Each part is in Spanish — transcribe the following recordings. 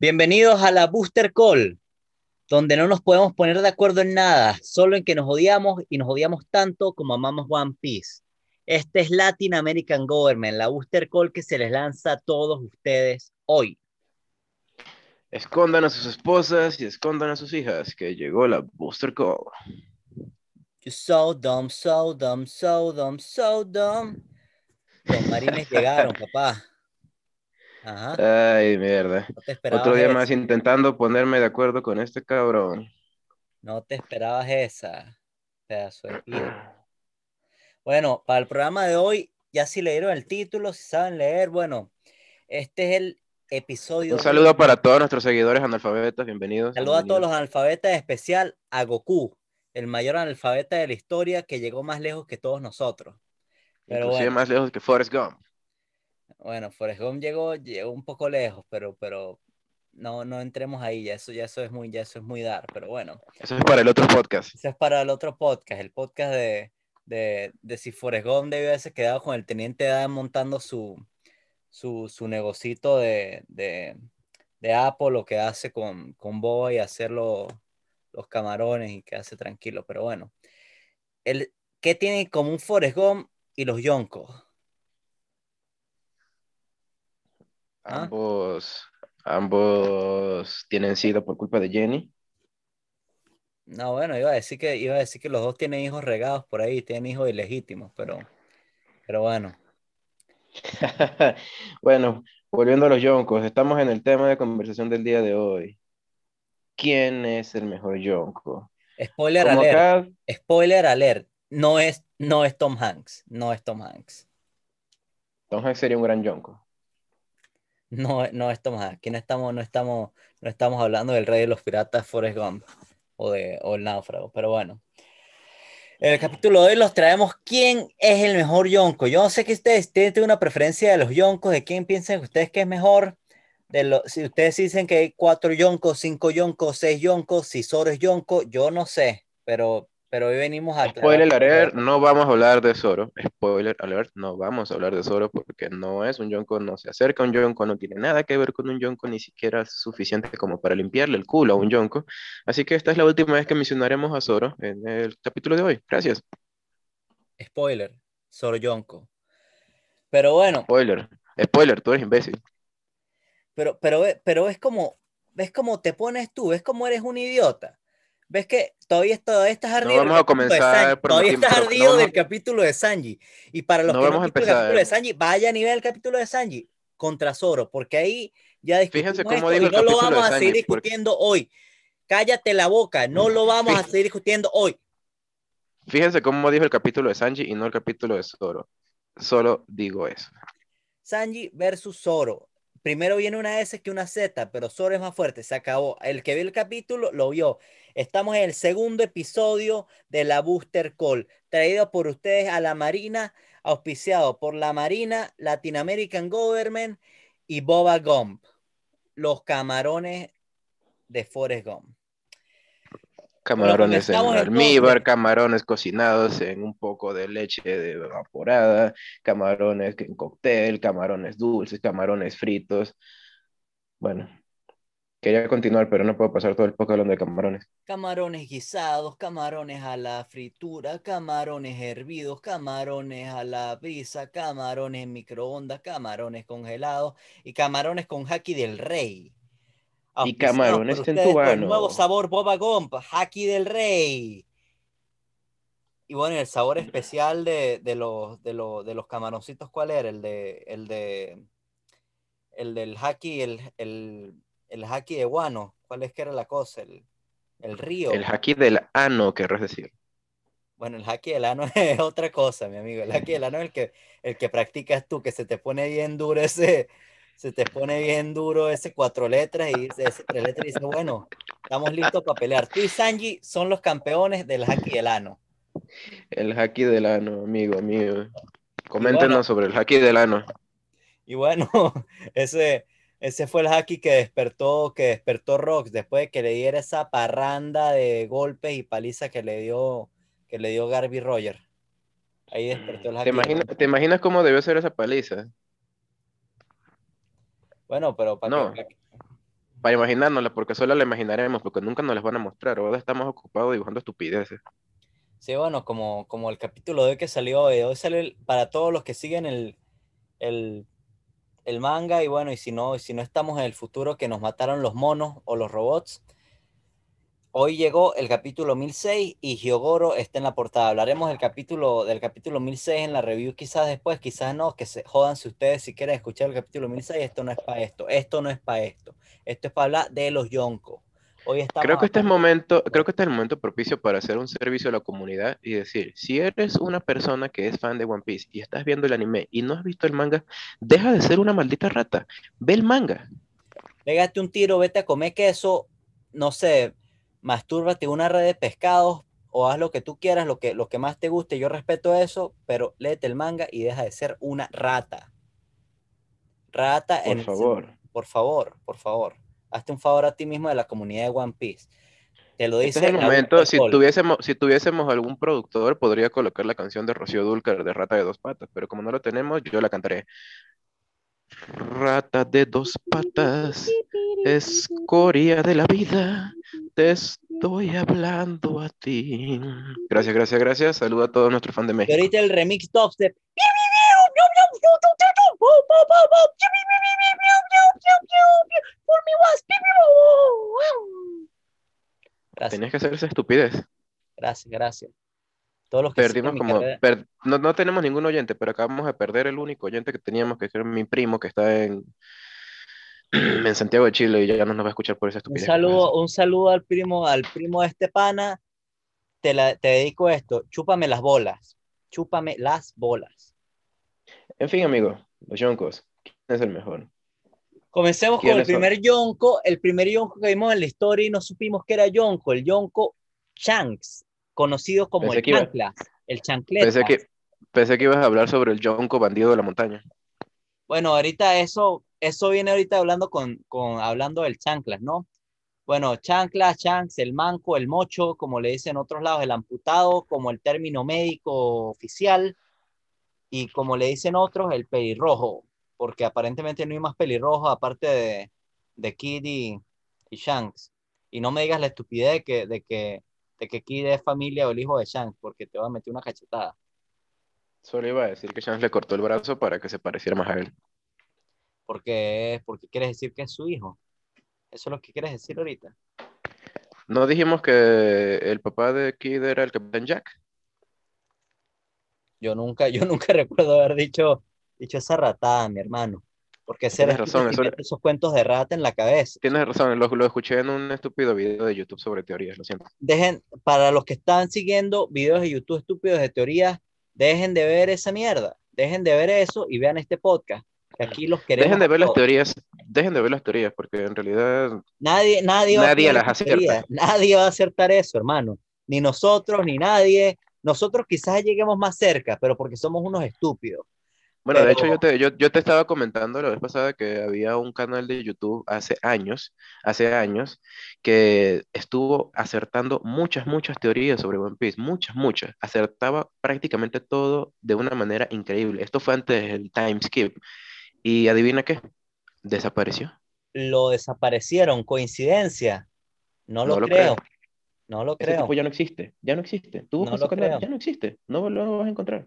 Bienvenidos a la Booster Call, donde no nos podemos poner de acuerdo en nada, solo en que nos odiamos y nos odiamos tanto como amamos One Piece. Este es Latin American Government, la Booster Call que se les lanza a todos ustedes hoy. Escondan a sus esposas y escondan a sus hijas, que llegó la Booster Call. You so dumb, so dumb, so dumb, so dumb. Los marines llegaron, papá. Ajá. Ay, mierda. No Otro día esa. más intentando ponerme de acuerdo con este cabrón. No te esperabas esa, pedazo de piedra. Bueno, para el programa de hoy, ya si leyeron el título, si saben leer, bueno, este es el episodio. Un saludo para todos nuestros seguidores analfabetas, bienvenidos. Saludo a todos los analfabetas, en especial a Goku, el mayor analfabeta de la historia que llegó más lejos que todos nosotros. Pero Inclusive bueno, más lejos que Forrest Gump. Bueno, Forrest Gump llegó, llegó un poco lejos, pero, pero no, no entremos ahí, ya eso, ya eso es muy, ya eso es muy dar, pero bueno. Eso es para el otro podcast. Eso es para el otro podcast, el podcast de, de, de si Forrest Gump debió haberse quedado con el Teniente Dan montando su, su, su negocito de, de, de Apple, lo que hace con, con Boba y hacer lo- los camarones y quedarse tranquilo. Pero bueno, el, ¿qué tiene en común Forrest Gump y los Yonkos? ¿Ah? Ambos, ambos tienen SIDA por culpa de Jenny. No, bueno, iba a decir que, iba a decir que los dos tienen hijos regados por ahí, tienen hijos ilegítimos, pero, pero bueno. bueno, volviendo a los yoncos, estamos en el tema de conversación del día de hoy. ¿Quién es el mejor yonko? Spoiler Como alert. acá, Spoiler alert, no es, no es Tom Hanks, no es Tom Hanks, Tom Hanks sería un gran yonko. No, no es Tom Hanks. Aquí no estamos, no estamos, no estamos hablando del rey de los piratas Forrest Gump o, de, o el náufrago, pero bueno. En el capítulo de hoy los traemos quién es el mejor yonko. Yo no sé que ustedes tienen una preferencia de los yonkos, de quién piensan ustedes que es mejor. De lo, si ustedes dicen que hay cuatro yonkos, cinco yonkos, seis yonkos, si Zoro es yonko, yo no sé, pero, pero hoy venimos a... Spoiler alert, no vamos a hablar de Zoro. Spoiler alert, no vamos a hablar de Zoro porque no es un yonko, no se acerca a un yonko, no tiene nada que ver con un yonko, ni siquiera es suficiente como para limpiarle el culo a un yonko. Así que esta es la última vez que mencionaremos a Zoro en el capítulo de hoy. Gracias. Spoiler, Zoro Yonko. Pero bueno, Spoiler, spoiler, tú eres imbécil. pero, pero, pero es como, ves cómo te pones tú, ves cómo eres un idiota. Ves que todavía, todavía estás ardido. del vamos a comenzar por Todavía estás no ardido vamos del capítulo de Sanji. Y para los No que no han visto el capítulo de. Sanji, vaya a nivel del capítulo de Sanji contra Zoro, porque ahí ya discutimos Fíjense cómo dijo y el no lo vamos a seguir Sanji, porque- discutiendo hoy. Cállate la boca, no lo vamos a seguir discutiendo hoy. Fíjense cómo dijo el capítulo de Sanji y no el capítulo de Zoro. Solo digo eso. Sanji versus Zoro. Primero viene una S que una Z, pero Zoro es más fuerte. Se acabó. El que vio el capítulo lo vio. Estamos en el segundo episodio de la Booster Call, traído por ustedes a la Marina, auspiciado por la Marina, Latin American Government y Boba Gump, los camarones de Forrest Gump. Camarones en almíbar, camarones cocinados en un poco de leche evaporada, camarones en cóctel, camarones dulces, camarones fritos. Bueno, quería continuar, pero no puedo pasar todo el poco hablando de camarones. Camarones guisados, camarones a la fritura, camarones hervidos, camarones a la brisa, camarones en microondas, camarones congelados y camarones con haki del rey. Y Auspiciados camarones por ustedes por el centuano. nuevo sabor Boba Gump, haki del rey. Y bueno, y el sabor especial de, de los, de, los, de los camaroncitos, ¿cuál era? El de, el de, el del haki, el, el, el haki de guano. ¿Cuál es que era la cosa? El, el río. El haki del ano, querrás decir. Bueno, el haki del ano es otra cosa, mi amigo. El haki del ano es el que, el que practicas tú, que se te pone bien duro ese, se te pone bien duro ese cuatro letras y dice- ese tres letras y dice, bueno, estamos listos para pelear. Tú y Sanji son los campeones del haki del ano. El haki del ano, amigo mío. Coméntenos bueno. sobre el haki del ano. Y bueno, ese, ese fue el haki que despertó, que despertó Rox después de que le diera esa parranda de golpes y paliza que le dio, que le dio Garby Roger. Ahí despertó el haki. ¿Te imaginas. ¿Te imaginas cómo debió ser esa paliza? Bueno, pero para No. que, para imaginárnosla, porque solo la imaginaremos, porque nunca nos las van a mostrar. Ahora estamos ocupados dibujando estupideces. Sí, bueno, como, como el capítulo de hoy que salió hoy. Hoy sale el- para todos los que siguen el, el, el manga. Y bueno, y si no, si no estamos en el futuro que nos mataron los monos o los robots. Hoy llegó el capítulo 1006 y Hyogoro está en la portada. Hablaremos del capítulo, del capítulo 1006 en la review quizás después, quizás no, que se jodan si ustedes si quieren escuchar el capítulo 1006, esto no es para esto, esto no es para esto, esto es para hablar de los Yonko. Hoy estamos Creo que este es momento, creo que este es el momento propicio para hacer un servicio a la comunidad y decir, si eres una persona que es fan de One Piece y estás viendo el anime y no has visto el manga, deja de ser una maldita rata. Ve el manga. Pégate un tiro, vete a comer queso, no sé, mastúrbate una red de pescados o haz lo que tú quieras, lo que, lo que más te guste. Yo respeto eso, pero léete el manga y deja de ser una rata. Rata Por en favor. por favor, por favor. Hazte un favor a ti mismo de la comunidad de One Piece. Te lo Este dice es el Raúl momento, si tuviésemos, si tuviésemos algún productor, podría colocar la canción de Rocío Dúrcal de Rata de dos patas, pero como no lo tenemos, yo la cantaré. Rata de dos patas, escoria de la vida, te estoy hablando a ti. Gracias, gracias, gracias. Saludo a todos nuestros fans de Y México. ahorita el remix dubstep. Gracias, Tenías que hacer esa estupidez. gracias, gracias. Todos los que Perdimos como, per- no, no tenemos ningún oyente, pero acabamos de perder el único oyente que teníamos, que era mi primo, que está en, en Santiago de Chile y ya no nos va a escuchar por esa Un estupidez. saludo, un saludo al primo, al primo de este pana. Te, la- te dedico esto. Chúpame las bolas. Chúpame las bolas. En fin, amigo, los Yonkos, ¿quién es el mejor? Comencemos con el ¿Quiénes son? primer Yonko. El primer Yonko que vimos en la historia y no supimos que era Yonko. El Yonko Shanks, conocido como Pensé el Chanclas. El. Pensé que, pensé que ibas a hablar sobre el Yonko bandido de la montaña. Bueno, ahorita eso, eso viene ahorita hablando con, con hablando del chanclas, ¿no? Bueno, chanclas, chanks, el manco, el mocho, como le dicen en otros lados, el amputado, como el término médico oficial, y como le dicen otros, el pelirrojo, porque aparentemente no hay más pelirrojos aparte de, de Kid y, y Shanks. Y no me digas la estupidez de que, de que, de que Kid es familia o el hijo de Shanks, porque te va a meter una cachetada. Solo iba a decir que Shanks le cortó el brazo para que se pareciera más a él. Porque, porque quieres decir que es su hijo. Eso es lo que quieres decir ahorita. ¿No dijimos que el papá de Kid era el Capitán Jack? Yo nunca, yo nunca recuerdo haber dicho, dicho esa ratada, mi hermano. Porque ese Tienes razón, eso- esos cuentos de rata en la cabeza. Tienes razón, lo, lo escuché en un estúpido video de YouTube sobre teorías, lo siento. Dejen, para los que están siguiendo videos de YouTube estúpidos de teorías, dejen de ver esa mierda. Dejen de ver eso y vean este podcast. Que aquí los queremos. Dejen de ver a las todos. teorías, dejen de ver las teorías, porque en realidad Nadie, nadie, Nadie las acierta. Nadie va a acertar eso, hermano. Ni nosotros, ni nadie. Nosotros quizás lleguemos más cerca, pero porque somos unos estúpidos. Bueno, de Pero- hecho yo te, yo, yo te estaba comentando la vez pasada que había un canal de YouTube hace años, hace años, que estuvo acertando muchas, muchas teorías sobre One Piece, muchas, muchas. Acertaba prácticamente todo de una manera increíble. Esto fue antes del time skip. Y adivina qué, desapareció. Lo desaparecieron, coincidencia. No lo, No lo creo. creo. No lo Ese creo. tipo ya no existe, ya no existe. Tú No lo creo. ya no existe, no lo vas a encontrar.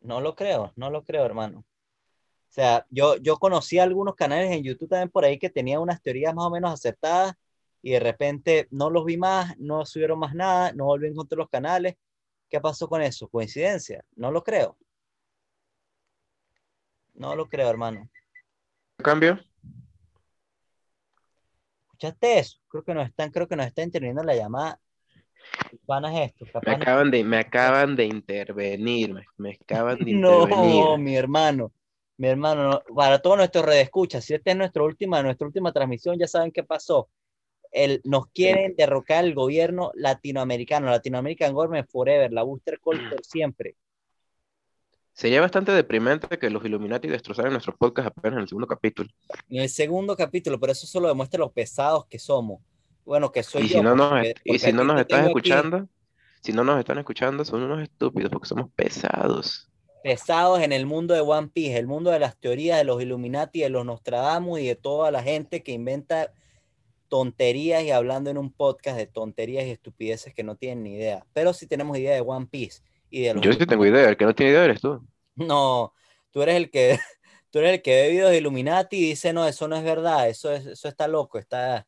No lo creo, no lo creo, hermano. O sea, yo, yo conocí algunos canales en YouTube también por ahí que tenían unas teorías más o menos aceptadas y de repente no los vi más, no subieron más nada, no volví a encontrar los canales. ¿Qué pasó con eso? ¿Coincidencia? No lo creo. No lo creo, hermano. Cambio, ¿Escuchaste eso? Creo que nos están, creo que nos está interviniendo la llamada. ¿Qué pana es esto? me Capaz no- acaban de, me acaban de intervenir, me, me acaban de No, intervenir. mi hermano, mi hermano, no. para todos nuestros redescuchas, si esta es nuestra última, nuestra última transmisión, ya saben qué pasó. El, nos quieren derrocar el gobierno latinoamericano, Latinoamerican Government Forever, la Booster Call por siempre. Sería bastante deprimente que los Illuminati destrozaran nuestro podcast apenas en el segundo capítulo. En el segundo capítulo, pero eso solo demuestra los pesados que somos. Bueno, que soy Y yo. si no nos, porque- y porque si no nos estás aquí. escuchando, si no nos están escuchando, son unos estúpidos porque somos pesados. pesados en el mundo de One Piece, el mundo de las teorías de los Illuminati, de los Nostradamus y de toda la gente que inventa tonterías y hablando en un podcast de tonterías y estupideces que no tienen ni idea. Pero sí tenemos idea de One Piece y de los Yo sí tengo idea, el que no tiene idea eres tú. No, tú eres el que tú eres el que ve videos de Illuminati y dice, "No, eso no es verdad, eso es eso está loco, está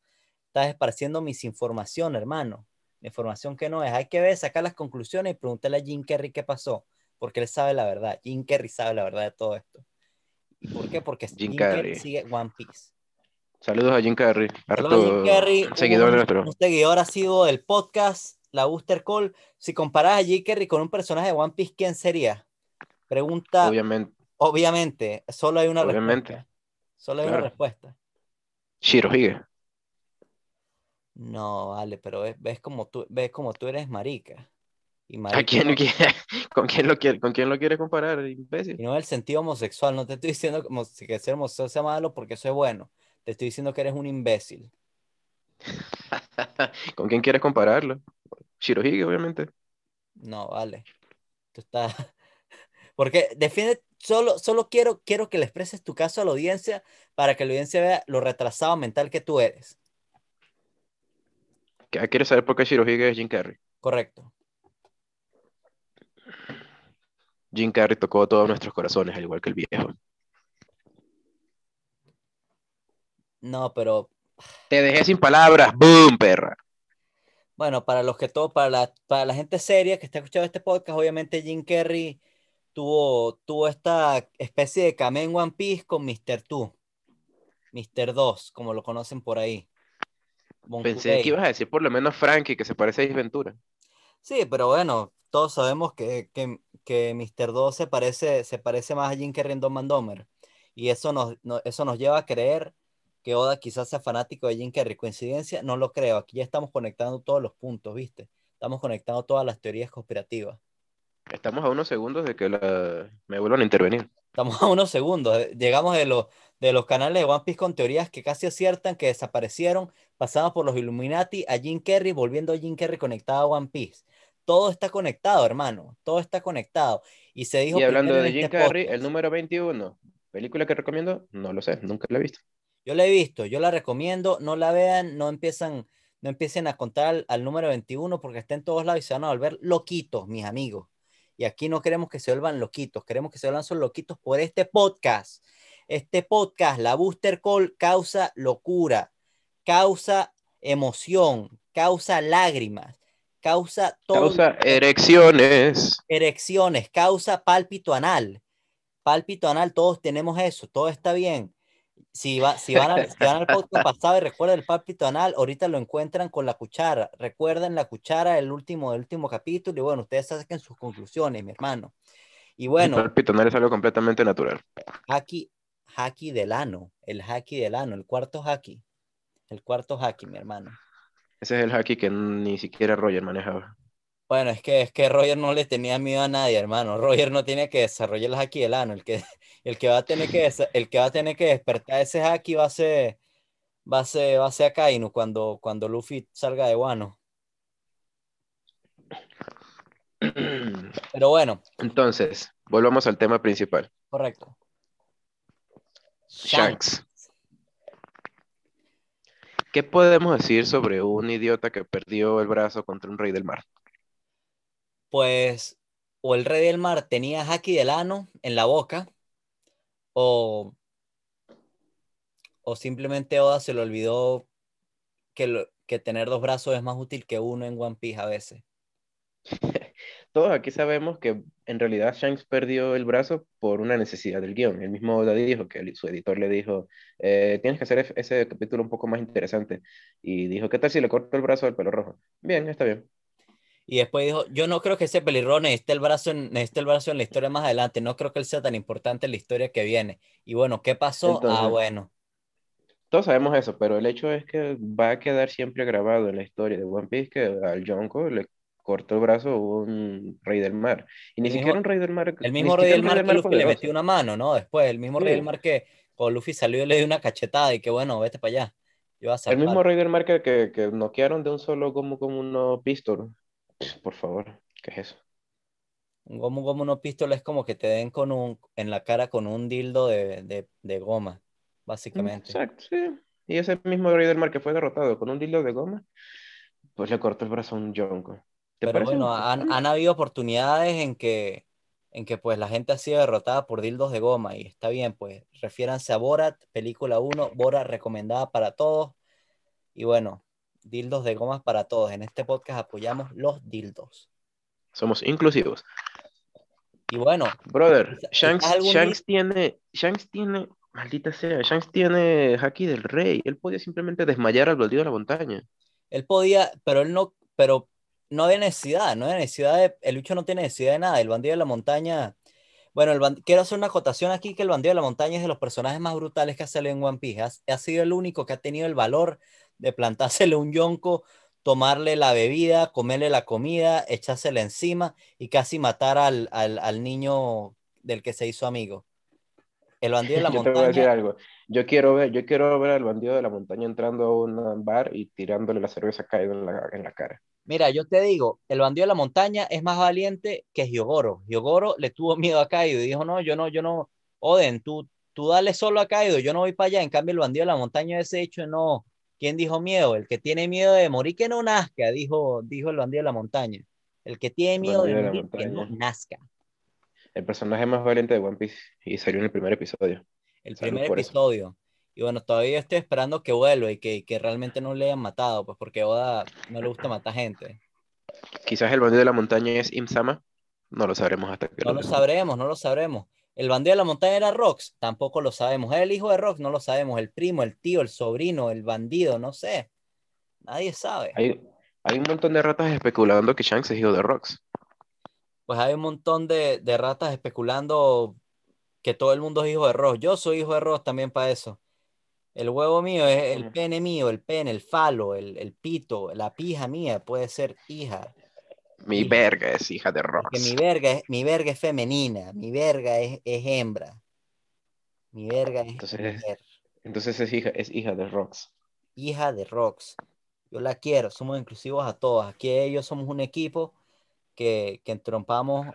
estás esparciendo misinformación, hermano." Información que no es. Hay que ver, sacar las conclusiones y preguntarle a Jim Carrey qué pasó, porque él sabe la verdad. Jim Carrey sabe la verdad de todo esto. ¿Y por qué? Porque Jim Jim, Carrey. Carrey. sigue One Piece. Saludos a Jim Carrey, Saludos a Jim harto Carrey, seguidor un, nuestro. un seguidor ha sido del podcast, la Booster Call. Si comparas a Jim Carrey con un personaje de One Piece, ¿quién sería? Pregunta, Obviamente, obviamente, solo hay una Obviamente. respuesta. Solo hay Claro. una respuesta. Shirohige. No, vale, pero ves, ves como tú, ves como tú eres marica. Y ¿A quién, con, quién lo quiere, ¿Con quién lo quiere comparar, imbécil? Y no el sentido homosexual, no te estoy diciendo como si que ser homosexual sea malo porque eso es bueno. Te estoy diciendo que eres un imbécil. ¿Con quién quieres compararlo? Shirohige, obviamente. No, vale. Tú estás. Porque defiende, solo, solo quiero, quiero que le expreses tu caso a la audiencia para que la audiencia vea lo retrasado mental que tú eres. ¿Qué- ¿Quieres saber por qué Shirohige es Jim Carrey? Correcto. Jim Carrey tocó todos nuestros corazones, al igual que el viejo. No, pero Te dejé sin palabras. ¡Boom, perra! bueno, para los que todo, para la, para la gente seria que está escuchando este podcast, obviamente Jim Carrey tuvo, tuvo esta especie de cameo en One Piece con Mr. 2. Mr. 2, como lo conocen por ahí. Pensé que ibas a decir por lo menos Frankie, que se parece a Ace Ventura. Sí, pero bueno, todos sabemos que, que, que Mr. 2 se parece, se parece más a Jim Carrey en Dumb and Dumber. Y eso nos, no- eso nos lleva a creer que Oda quizás sea fanático de Jim Carrey. ¿Coincidencia? No lo creo. Aquí ya estamos conectando todos los puntos, ¿viste? Estamos conectando todas las teorías conspirativas. Estamos a unos segundos de que la... me vuelvan a intervenir. Estamos a unos segundos. Llegamos de, los de los canales de One Piece con teorías que casi aciertan, que desaparecieron, pasamos por los Illuminati a Jim Carrey, volviendo a Jim Carrey conectado a One Piece. Todo está conectado, hermano. Todo está conectado. Y se dijo Y hablando de en Jim este Carrey, podcast. el número 21. ¿Película que recomiendo? No lo sé, nunca la he visto. Yo la he visto, yo la recomiendo, no la vean, no empiezan, no empiecen a contar al, al número 21 porque está en todos lados y se van a volver loquitos, mis amigos. Y aquí no queremos que se vuelvan loquitos, queremos que se vuelvan solo loquitos por este podcast. Este podcast, la Booster Call, causa locura, causa emoción, causa lágrimas, causa todo Causa erecciones. erecciones, causa pálpito anal. Pálpito anal, todos tenemos eso, todo está bien. Si, va, si, van, si van al podcast pasado y recuerdan el pálpito anal, ahorita lo encuentran con la cuchara. Recuerden la cuchara del último, del último capítulo y bueno, ustedes saquen sus conclusiones, mi hermano. Y bueno, El pitonar es algo completamente natural. haki, haki del ano, el haki del ano, el cuarto haki. El cuarto haki, mi hermano. Ese es el haki que ni siquiera Roger manejaba. Bueno, es que, es que Roger no le tenía miedo a nadie, hermano. Roger no tiene que desarrollar el haki del ano. El que, el que va a tener que, el que va a tener que despertar ese haki va a ser, va a ser, va a ser Akainu cuando, cuando Luffy salga de Wano. Pero bueno, Entonces, volvamos al tema principal. correcto. Shanks. ¿Qué podemos decir sobre un idiota que perdió el brazo contra un rey del mar? Pues, o el rey del mar tenía haki del ano en la boca, o, o simplemente Oda se le olvidó que, lo- que tener dos brazos es más útil que uno en One Piece a veces. Todos aquí sabemos que en realidad Shanks perdió el brazo por una necesidad del guion. El mismo Oda dijo que su editor le dijo, "Eh, tienes que hacer ese capítulo un poco más interesante. Y dijo, ¿qué tal si le corto el brazo al pelo rojo? Bien, está bien. Y después dijo, yo no creo que ese pelirrojo necesite el brazo en, necesite el brazo en la historia más adelante, no creo que él sea tan importante en la historia que viene. Y bueno, ¿qué pasó? ah, Entonces- bueno. Todos sabemos eso, pero el hecho es que va a quedar siempre grabado en la historia de One Piece que al Yonko le cortó el brazo un rey del mar. Y ni El siquiera mismo- un rey del mar. El mismo rey del mar que Luffy le metió una mano, ¿no? Después, el mismo rey Sí. del mar que cuando Luffy salió y le dio una cachetada y que bueno, vete para allá. Yo a El mismo rey del mar que, que, que noquearon de un solo como, como uno pistol. Por favor, ¿qué es eso? Un gomu gomu no pistol es como que te den con un, en la cara con un dildo de, de, de goma, básicamente. Exacto, sí. Y ese mismo Rey del Mar que fue derrotado con un dildo de goma, pues le cortó el brazo a un Yonko. ¿Te Pero bueno, han, han habido oportunidades en que, en que pues la gente ha sido derrotada por dildos de goma y está bien, pues refiéranse a Borat, película 1, Borat recomendada para todos. Y bueno, dildos de gomas para todos. En este podcast apoyamos los dildos. Somos inclusivos. Y bueno, Brother, Shanks, Shanks tiene, Shanks tiene, maldita sea, Shanks tiene Haki del Rey. Él podía simplemente desmayar al baldío de la montaña. él podía, pero él no, pero no había necesidad, no había necesidad de, el bicho no tiene necesidad de nada. El bandido de la montaña, bueno, el ban- quiero hacer una acotación aquí que el bandido de la montaña es de los personajes más brutales que ha salido en One Piece. Ha, ha sido el único que ha tenido el valor de plantársele un yonko, tomarle la bebida, comerle la comida, echársela encima y casi matar al, al, al niño del que se hizo amigo. El bandido de la Yo te voy a decir montaña, algo. Yo quiero ver, yo quiero ver al bandido de la montaña entrando a un bar y tirándole la cerveza caída en la, en la cara. Mira, yo te digo, el bandido de la montaña es más valiente que Hyogoro. Hyogoro le tuvo miedo a Kaido y dijo, no, yo no, yo no, Oden, tú, tú dale solo a Kaido, yo no voy para allá. En cambio, el bandido de la montaña ese hecho, no. ¿Quién dijo miedo? El que tiene miedo de morir que no nazca, dijo, dijo el bandido de la montaña. El que tiene miedo de morir que no nazca. El personaje más valiente de One Piece y salió en el primer episodio. El Salud primer eso. Y bueno, todavía estoy esperando que vuelva y que, que realmente no le hayan matado, pues porque Oda no le gusta matar gente. Quizás el bandido de la montaña es Imsama. No lo sabremos hasta que No lo sabremos, no lo sabremos. El bandido de la montaña era Rox, tampoco lo sabemos. ¿Es el hijo de Rox? No lo sabemos. El primo, el tío, el sobrino, el bandido, no sé. Nadie sabe. Hay, hay un montón de ratas especulando que Shanks es hijo de Rox. Pues hay un montón de, de ratas especulando que todo el mundo es hijo de Rox. Yo soy hijo de Rox también para eso. El huevo mío es el pene mío, el pene, el falo, el, el pito, la pija mía puede ser hija. Mi Hija. verga es hija de Porque mi Rox. verga es, mi verga es femenina, mi verga es, es hembra. Mi verga es Entonces- mujer. Entonces es hija, es hija de Rox. hija de Rox. Yo la quiero, somos inclusivos a todos. Aquí ellos somos un equipo que, que entrompamos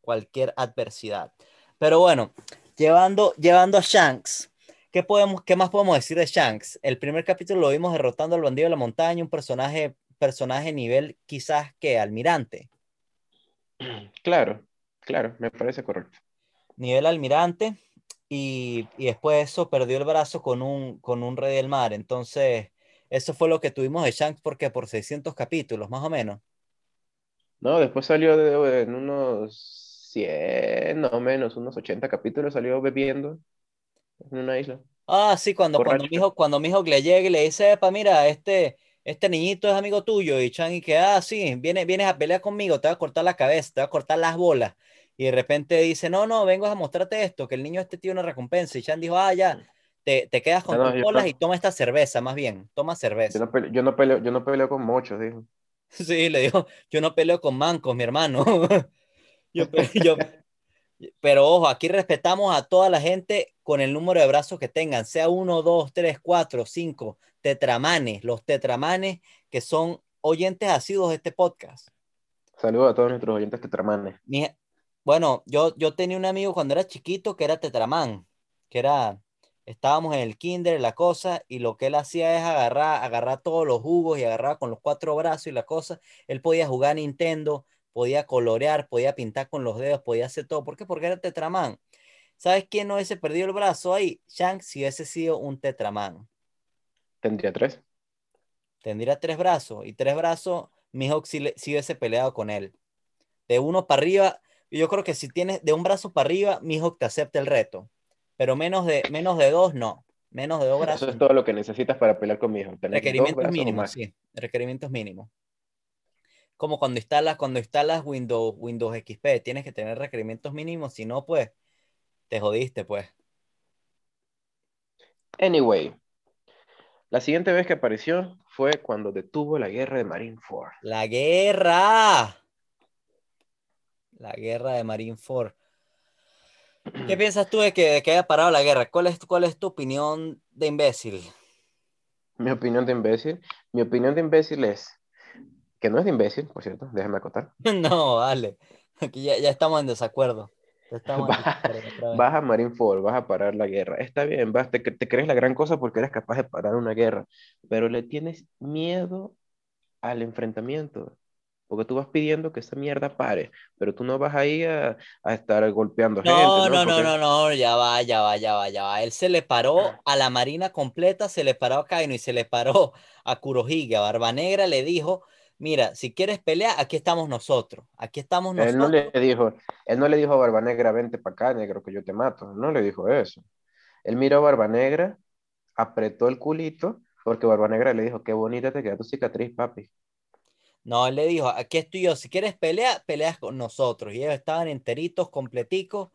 cualquier adversidad. Pero bueno, llevando, llevando a Shanks, ¿qué, podemos, ¿qué más podemos decir de Shanks? El primer capítulo lo vimos derrotando al bandido de la montaña, un personaje, personaje nivel quizás que almirante. Claro, claro, me parece correcto. Nivel almirante. Y, y después de eso perdió el brazo con un, con un rey del mar. Entonces, eso fue lo que tuvimos de Shanks porque por 600 capítulos, más o menos. No, después salió de- en unos 100, no menos, unos 80 capítulos, salió bebiendo en una isla. Ah, sí, cuando, cuando, mi hijo, cuando mi hijo le llega y le dice, epa, mira, este, este niñito es amigo tuyo. Y Chan y que, ah, sí, vienes, vienes a pelear conmigo, te voy a cortar la cabeza, te voy a cortar las bolas. Y de repente dice, no, no, vengo a mostrarte esto, que el niño este tiene una recompensa. Y Chan dijo, ah, ya, te, te quedas con No, tus bolas no. y toma esta cerveza, más bien, toma cerveza. Yo no peleo, yo no peleo, yo no peleo con mochos, dijo. Sí, le dijo, yo no peleo con mancos, mi hermano. Yo, pe- yo- pero ojo, aquí respetamos a toda la gente con el número de brazos que tengan, sea uno, dos, tres, cuatro, cinco, tetramanes, los tetramanes que son oyentes asiduos de este podcast. Saludos a todos nuestros oyentes tetramanes. Mi- bueno, yo, yo tenía un amigo cuando era chiquito que era tetramán, que era, estábamos en el kinder, la cosa, y lo que él hacía es agarrar, agarrar todos los jugos y agarrar con los cuatro brazos y la cosa. Él podía jugar Nintendo, podía colorear, podía pintar con los dedos, podía hacer todo. ¿Por qué? Porque era tetramán. ¿Sabes quién no hubiese perdido el brazo ahí? Shanks si hubiese sido un tetramán. Tendría tres. Tendría tres brazos y tres brazos, Mihawk le- sí hubiese peleado con él. De uno para arriba, yo creo que si tienes de un brazo para arriba, Mihawk te acepta el reto. Pero menos de, menos de dos, no. Menos de dos Eso brazos. es todo lo que necesitas para pelear con mi hijo. tener dos Requerimientos mínimos, sí. Requerimientos mínimos. Como cuando instalas, cuando instalas Windows, Windows XP, tienes que tener requerimientos mínimos, si no, pues, te jodiste, pues. Anyway, la siguiente vez que apareció fue cuando detuvo la guerra de Marineford. La guerra. La guerra de Marineford. ¿Qué piensas tú de que, de que haya parado la guerra? ¿Cuál es, cuál es tu opinión de imbécil? Mi opinión de imbécil. Mi opinión de imbécil es que no es de imbécil, por cierto, déjame acotar. No, vale. Aquí ya, ya estamos en desacuerdo. Estamos Vas, vas a Marineford, vas a parar la guerra. Está bien, vas, te, te crees la gran cosa porque eres capaz de parar una guerra, pero le tienes miedo al enfrentamiento. Porque tú vas pidiendo que esa mierda pare, pero tú no vas ahí a, a estar golpeando gente, No, ¿no? no, no, Porque no, no, ya va, ya va, ya va, ya va. Él se le paró a la Marina completa, se le paró a Kaino y se le paró a Kurohige, a Barba Negra, le dijo, mira, si quieres pelear, aquí estamos nosotros, aquí estamos él no nosotros. le dijo, él no le dijo a Barba Negra, vente para acá, negro, que yo te mato. No le dijo eso. Él miró a Barba Negra, apretó el culito, porque Barba Negra le dijo, qué bonita te queda tu cicatriz, papi. No, él le dijo, aquí estoy yo, si quieres pelear, peleas con nosotros. Y ellos estaban enteritos, completicos.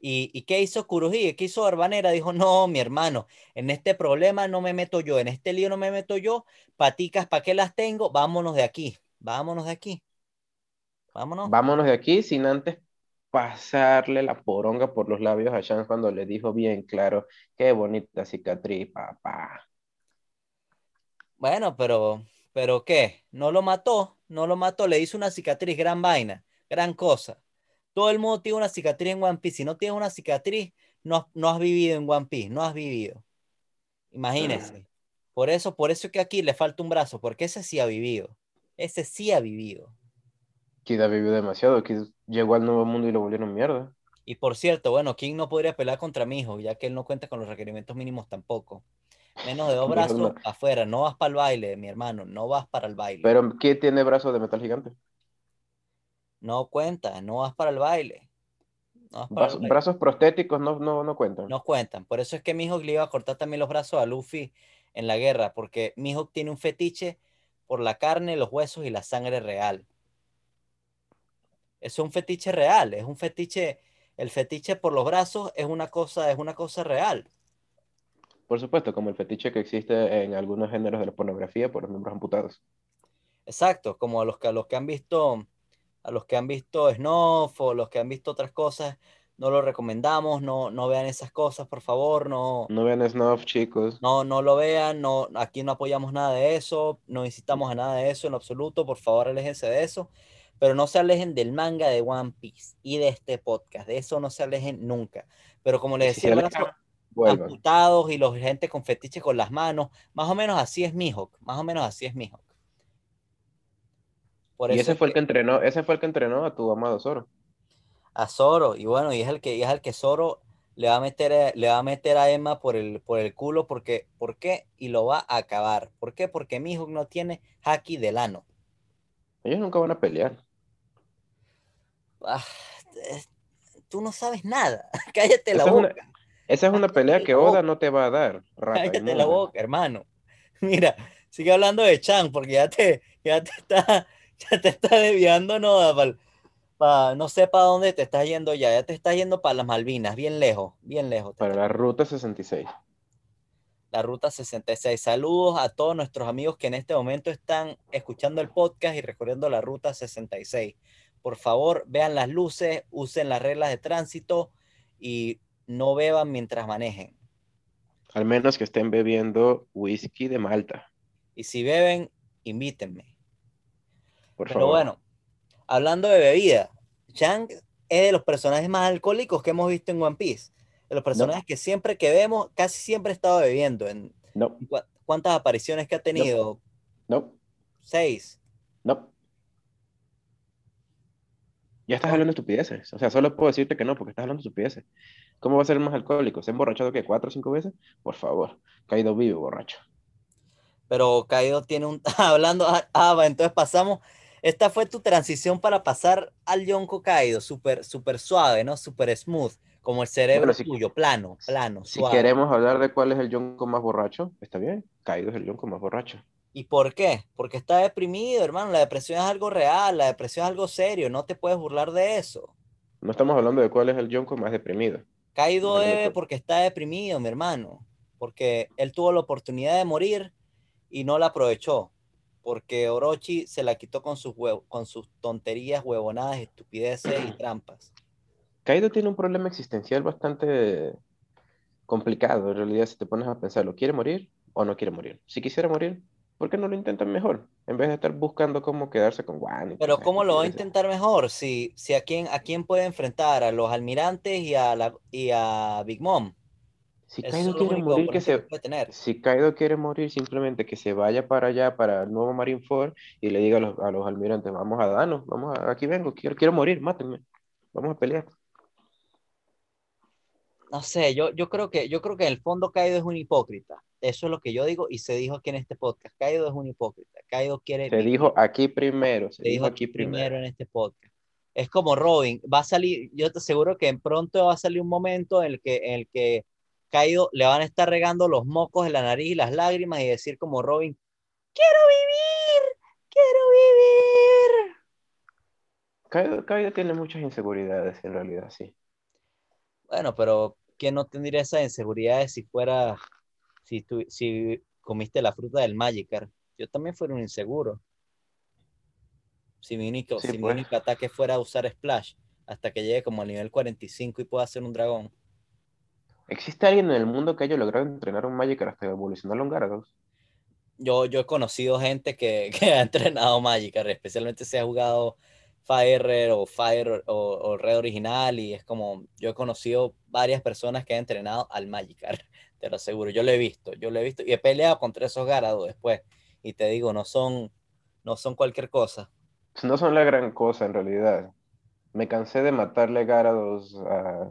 ¿Y, y qué hizo Kurohige? ¿Qué hizo Barba Negra? Dijo, no, mi hermano, en este problema no me meto yo, en este lío no me meto yo, paticas, ¿para qué las tengo? Vámonos de aquí, vámonos de aquí. Vámonos. Vámonos de aquí sin antes pasarle la poronga por los labios a Shanks cuando le dijo bien claro, qué bonita cicatriz, papá. Bueno, pero, pero ¿qué? No lo mató, no lo mató, le hizo una cicatriz, gran vaina, gran cosa. Todo el mundo tiene una cicatriz en One Piece. Si no tienes una cicatriz, no, has- no has vivido en One Piece, no has vivido. Imagínense. Por eso, por eso es que aquí le falta un brazo, porque ese sí ha vivido. Ese sí ha vivido. Kid ha vivido demasiado, Kid llegó al nuevo mundo y lo volvieron mierda. Y por cierto, bueno, King no podría pelear contra mi hijo, ya que él no cuenta con los requerimientos mínimos tampoco. Menos de dos brazos afuera, no vas para el baile, mi hermano, no vas para el baile. Pero Kid tiene brazos de metal gigante. No cuenta, no vas para el baile. No vas para el Brazos, baile. brazos prostéticos no, no, no cuentan. No cuentan. Por eso es que Mihawk le iba a cortar también los brazos a Luffy en la guerra, porque Mihawk tiene un fetiche por la carne, los huesos y la sangre real. Es un fetiche real, es un fetiche, el fetiche por los brazos es una cosa, es una cosa real. Por supuesto, como el fetiche que existe en algunos géneros de la pornografía por los miembros amputados. Exacto, como a los que, a los que han visto, a los que han visto Snuff o los que han visto otras cosas, no lo recomendamos, no, no vean esas cosas, por favor, no, No vean Snuff, chicos. No, no lo vean, no, aquí no apoyamos nada de eso, no incitamos a nada de eso en absoluto, por favor aléjense de eso, pero no se alejen del manga de One Piece y de este podcast, de eso no se alejen nunca. Pero como les decía, alejan, brazo vuelvan. amputados y los gente con fetiche con las manos, más o menos así es Mihawk, más o menos así es Mihawk. Por Y eso ese es fue el que entrenó, ese fue el que entrenó a tu amado Zoro. a Zoro, y bueno, y es el que, y es el que Zoro le va a meter, a- le va a meter a Emma por el, por el culo, porque, ¿por qué? Y lo va a acabar. ¿Por qué? Porque Mihawk no tiene haki del ano. Ellos nunca van a pelear. Ah, tú no sabes nada. Cállate la Esa es una- boca. Esa es una Cállate pelea que boca. Oda no te va a dar, rata Cállate la boca, hermano. Mira, sigue hablando de Chan, porque ya te, ya te está, ya te está desviando, no, pa- pa- no sé para dónde te estás yendo ya. Ya te estás yendo para las Malvinas, bien lejos, bien lejos. Para la ruta 66. la ruta 66. Saludos a todos nuestros amigos que en este momento están escuchando el podcast y recorriendo la ruta 66. Por favor, vean las luces, usen las reglas de tránsito y no beban mientras manejen. Al menos que estén bebiendo whisky de Malta, Y si beben, invítenme. Por Pero favor. bueno, hablando de bebida, Chang es de los personajes más alcohólicos que hemos visto en One Piece. De los personajes que siempre que vemos, casi siempre ha estado bebiendo. En, No, ¿cu- ¿Cuántas apariciones que ha tenido? no, Seis. no. Ya estás hablando de estupideces. O sea, solo puedo decirte que no, porque estás hablando de estupideces. ¿Cómo va a ser el más alcohólico? ¿Se ha emborrachado que cuatro o cinco veces? Por favor, caído vivo, borracho. Pero Kaido tiene un... Hablando... Ah, ah, entonces pasamos... Esta fue tu transición para pasar al Yonko Kaido, súper súper suave, ¿no? Súper smooth, como el cerebro si- tuyo, plano, plano, Si suave. queremos hablar de cuál es el yonko más borracho, está bien. Caído es el yonko más borracho. ¿Y por qué? Porque está deprimido, hermano. La depresión es algo real, la depresión es algo serio, no te puedes burlar de eso. No estamos hablando de cuál es el yonko más deprimido. Kaido debe porque está deprimido, mi hermano. Porque él tuvo la oportunidad de morir y no la aprovechó. Porque Orochi se la quitó con sus, huev- con sus tonterías, huevonadas, estupideces y trampas. Kaido tiene un problema existencial bastante complicado, en realidad, si te pones a pensarlo. ¿Quiere morir o no quiere morir? Si quisiera morir, ¿por qué no lo intentan mejor? en vez de estar buscando cómo quedarse con Juan. Pero ¿cómo lo va a intentar mejor? Si, si a, quién, a quién puede enfrentar, a los almirantes y a, la, y a Big Mom. Si Kaido quiere morir, que se... tener. Si Kaido quiere morir, simplemente que se vaya para allá, para el nuevo Marineford, y le diga a los, a los almirantes, vamos a darnos, vamos a, aquí vengo, quiero, quiero morir, mátenme, vamos a pelear. No sé, yo, yo, creo que, yo creo que en el fondo Kaido es un hipócrita. Eso es lo que yo digo y se dijo aquí en este podcast. Kaido es un hipócrita. Kaido quiere... Se dijo aquí primero. Se, dijo aquí primero en este podcast es como Robin, va a salir, yo te aseguro que pronto va a salir un momento en el que, en el que caído, le van a estar regando los mocos en la nariz y las lágrimas y decir como Robin, quiero vivir, quiero vivir. Caído, Caído tiene muchas inseguridades en realidad, sí. Bueno, pero ¿quién no tendría esas inseguridades si fuera, si, tú, si comiste la fruta del Magikarp? Yo también fuera un inseguro. Si mi único, si mi pues. único ataque fuera usar Splash hasta que llegue como al nivel 45 y pueda hacer un dragón. ¿Existe alguien en el mundo que haya logrado entrenar un Magikarp hasta evolucionar un Gyarados? Yo, yo he conocido gente que, que ha entrenado Magikarp, especialmente si ha jugado Fire o Fire o, Red original y es como, yo he conocido varias personas que han entrenado al Magikarp, te lo aseguro, yo lo he visto, yo lo he visto y he peleado contra esos Gyarados después y te digo, no son, no son cualquier cosa. No son la gran cosa en realidad. Me cansé de matarle Gyarados a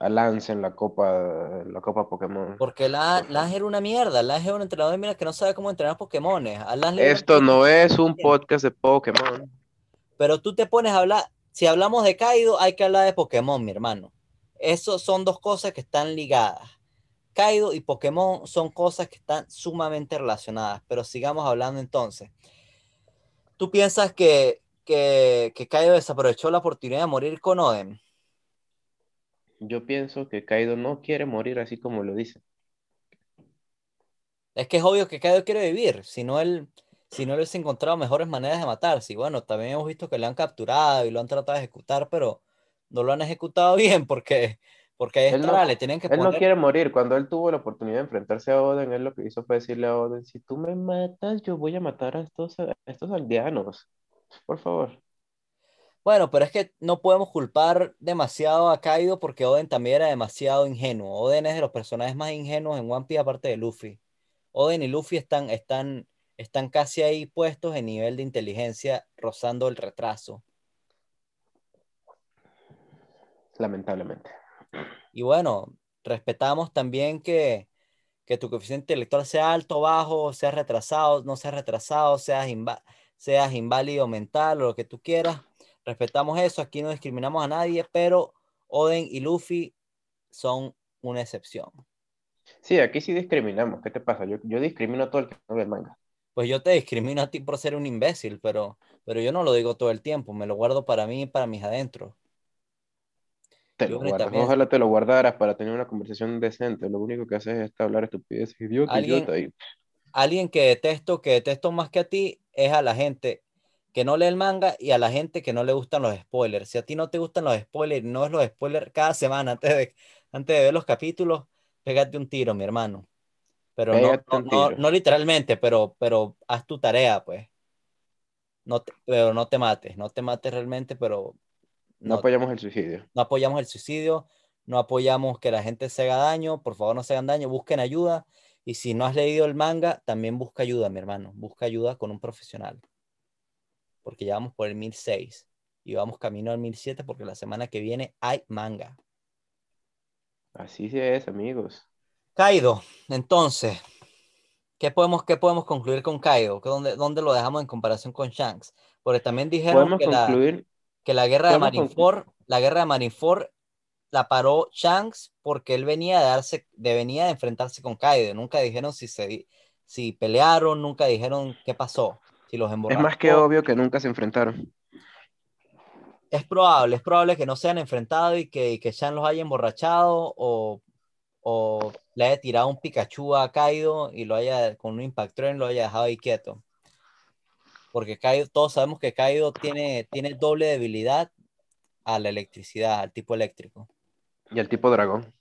a Lance en la Copa, la Copa Pokémon. Porque la, Lance era una mierda. Lance es un entrenador mira, que no sabe cómo entrenar Pokémon. Esto no es un podcast de Pokémon. Pero tú te pones a hablar, si hablamos de Kaido, hay que hablar de Pokémon, mi hermano. Eso son dos cosas que están ligadas. Kaido y Pokémon son cosas que están sumamente relacionadas. Pero sigamos hablando entonces. ¿Tú piensas que, que, que Kaido desaprovechó la oportunidad de morir con Oden? Yo pienso que Kaido no quiere morir así como lo dice. Es que es obvio que Kaido quiere vivir, si no él, si no les ha encontrado mejores maneras de matarse. Y bueno, también hemos visto que le han capturado y lo han tratado de ejecutar, pero no lo han ejecutado bien porque, porque ahí está, le tienen que Él no quiere morir. Cuando él tuvo la oportunidad de enfrentarse a Oden, él lo que hizo fue decirle a Oden, si tú me matas, yo voy a matar a estos, a estos aldeanos. Por favor. Bueno, pero es que no podemos culpar demasiado a Kaido porque Oden también era demasiado ingenuo. Oden es de los personajes más ingenuos en One Piece aparte de Luffy. Oden y Luffy están, están, están casi ahí puestos en nivel de inteligencia, rozando el retraso. Lamentablemente. Y bueno, respetamos también que, que tu coeficiente intelectual sea alto, bajo, sea retrasado, no sea retrasado, seas, seas inválido mental o lo que tú quieras respetamos eso, aquí no discriminamos a nadie, pero Oden y Luffy son una excepción. Sí, aquí sí discriminamos. ¿Qué te pasa? Yo, yo discrimino a todo el que no ve manga. Pues yo te discrimino a ti por ser un imbécil, pero, pero yo no lo digo todo el tiempo, me lo guardo para mí y para mis adentros. Te lo guardas. Ojalá te lo guardaras para tener una conversación decente. Lo único que haces es hablar estupidez, idiota, ¿Alguien, idiota. Alguien que detesto, que detesto más que a ti, es a la gente que no lee el manga y a la gente que no le gustan los spoilers. Si a ti no te gustan los spoilers, no es los spoilers cada semana antes de, antes de ver los capítulos, pégate un tiro, mi hermano. Pero no, no, literalmente, pero, pero haz tu tarea, pues. No pero no te mates, no te mates realmente, pero... No, apoyamos el suicidio. No apoyamos el suicidio, no apoyamos que la gente se haga daño, por favor no se hagan daño, busquen ayuda. Y si no has leído el manga, también busca ayuda, mi hermano. Busca ayuda con un profesional porque ya vamos por el 1006 y vamos camino al 1007 porque la semana que viene hay manga. Así es, amigos. Kaido, entonces, ¿qué podemos, qué podemos concluir con Kaido? ¿Dónde, ¿Dónde lo dejamos en comparación con Shanks? Porque también dijeron que la, que la guerra de Marineford, la guerra de Marineford la paró Shanks porque él venía de darse, de venía de enfrentarse con Kaido. Nunca dijeron si se si pelearon, nunca dijeron qué pasó es más que obvio que nunca se enfrentaron. Es probable, es probable que no se hayan enfrentado y que, que Shan los haya emborrachado o, o, le haya tirado un Pikachu a Kaido y lo haya, con un Impactron lo haya dejado ahí quieto. Porque Kaido, todos sabemos que Kaido tiene, tiene doble debilidad a la electricidad, al tipo eléctrico. Y al tipo dragón.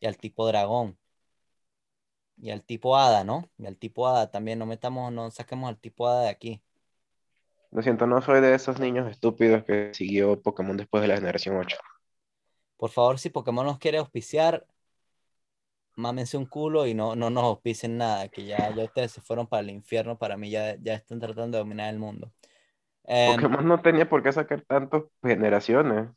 Y al tipo dragón. Y al tipo Hada, ¿no? Y al tipo Hada también, no metamos, no saquemos al tipo Hada de aquí. Lo siento, no soy de esos niños estúpidos que siguió Pokémon después de la generación 8. Por favor, si Pokémon nos quiere auspiciar, mámense un culo y no, no nos auspicien nada, que ya, ya ustedes se fueron para el infierno, para mí ya, ya están tratando de dominar el mundo. Em, Pokémon no tenía por qué sacar tantas generaciones.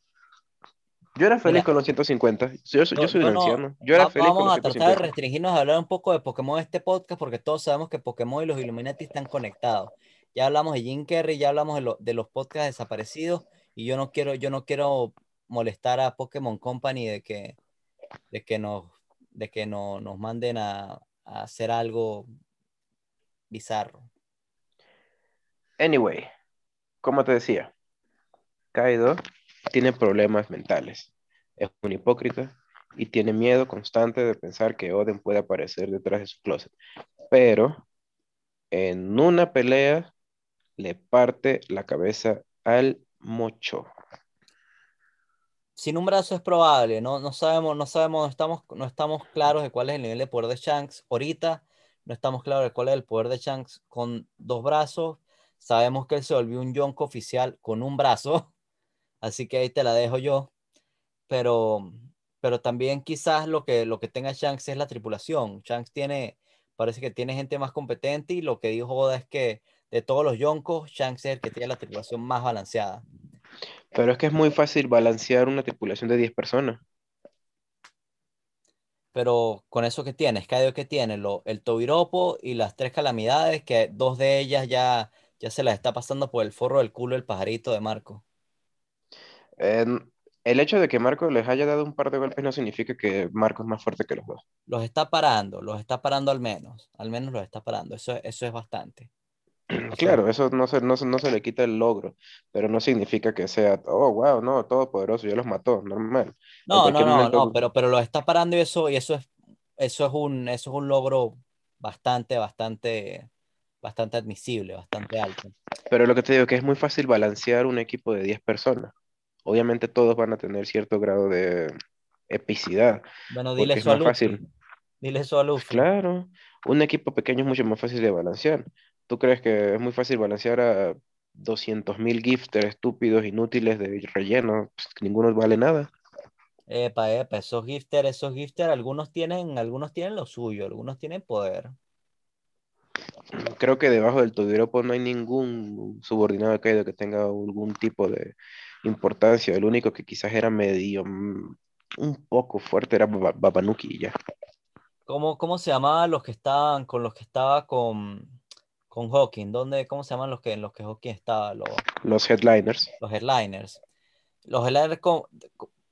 Yo era feliz Mira, con los 150. Yo, soy- yo no- soy un no, anciano. Yo era va- feliz con vamos los a tratar de 150. restringirnos a hablar un poco de Pokémon en este podcast porque todos sabemos que Pokémon y los Illuminati están conectados. Ya hablamos de Jim Carrey, ya hablamos de, lo- de los podcasts desaparecidos y yo no quiero, yo no quiero molestar a Pokémon Company de que, de que nos, de que no, nos manden a, a hacer algo bizarro. Anyway, como te decía, Kaido tiene problemas mentales. Es un hipócrita y tiene miedo constante de pensar que Oden puede aparecer detrás de su closet. Pero en una pelea le parte la cabeza al mocho. Sin un brazo es probable, no, no sabemos, no sabemos, no estamos, no estamos claros de cuál es el nivel de poder de Shanks. Ahorita no estamos claros de cuál es el poder de Shanks con dos brazos. Sabemos que él se volvió un Yonko oficial con un brazo, así que ahí te la dejo yo. Pero, pero también quizás lo que, lo que tenga Shanks es la tripulación. Shanks tiene, parece que tiene gente más competente y lo que dijo Oda es que de todos los Yonkos, Shanks es el que tiene la tripulación más balanceada. Pero es que es muy fácil balancear una tripulación de 10 personas. Pero con eso que tienes, Cadio que tiene, lo, el Tobiropo y las tres calamidades, que dos de ellas ya, ya se las está pasando por el forro del culo el pajarito de Marco. El hecho de que Marco les haya dado un par de golpes no significa que Marco es más fuerte que los dos. Los está parando, los está parando al menos. Al menos los está parando. Eso, eso es bastante. Claro, eso no se, no, no se le quita el logro, pero no significa que sea, oh, wow, no, todopoderoso, ya los mató, normal. No, no, no, momento- no, pero, pero los está parando y eso, y eso es, eso es un, eso es un logro bastante, bastante, bastante admisible, bastante alto. Pero lo que te digo es que es muy fácil balancear un equipo de 10 personas. Obviamente todos van a tener cierto grado de epicidad, Bueno, dile es eso a más Luffy. fácil. Dile eso a Pues Luffy. claro, un equipo pequeño es mucho más fácil de balancear. ¿Tú crees que es muy fácil balancear a 200.000 gifters estúpidos, inútiles de relleno? Pues, ninguno vale nada. Epa, epa, esos gifter, esos gifter, algunos tienen, algunos tienen lo suyo, algunos tienen poder. Creo que debajo del Todiropo no hay ningún subordinado de Kaido que tenga algún tipo de importancia. El único que quizás era medio, mm, un poco fuerte era Baba- Babanuki ya. ¿Cómo, cómo se llamaban los que estaban con los que estaba con, con Hawking? ¿Dónde, cómo se llaman los que en los que Hawking estaba? Los, Los headliners. los headliners. Los headliners, con-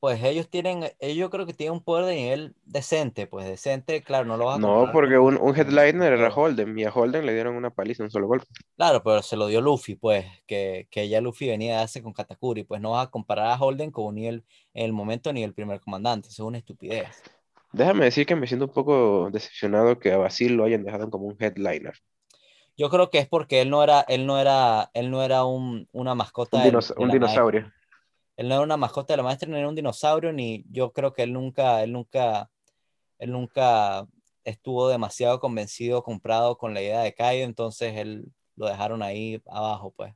pues ellos tienen, ellos creo que tienen un poder de nivel decente, pues decente, claro, no lo vas a No, porque un, un headliner era. Holden y a Holden le dieron una paliza en un solo golpe. Claro, pero se lo dio Luffy, pues, que, que ya Luffy venía de hace con Katakuri, pues no vas a comparar a Holden con ni el, en el momento ni el primer comandante, eso es una estupidez. Déjame decir que me siento un poco decepcionado que a Basil lo hayan dejado como un headliner. Yo creo que es porque él no era, él no era, él no era un, una mascota Un, dinos- de un dinosaurio. maestra. Él no era una mascota de la maestra, ni era un dinosaurio, ni yo creo que él nunca, él nunca, él nunca estuvo demasiado convencido, comprado con la idea de Kaido, entonces él lo dejaron ahí abajo, pues.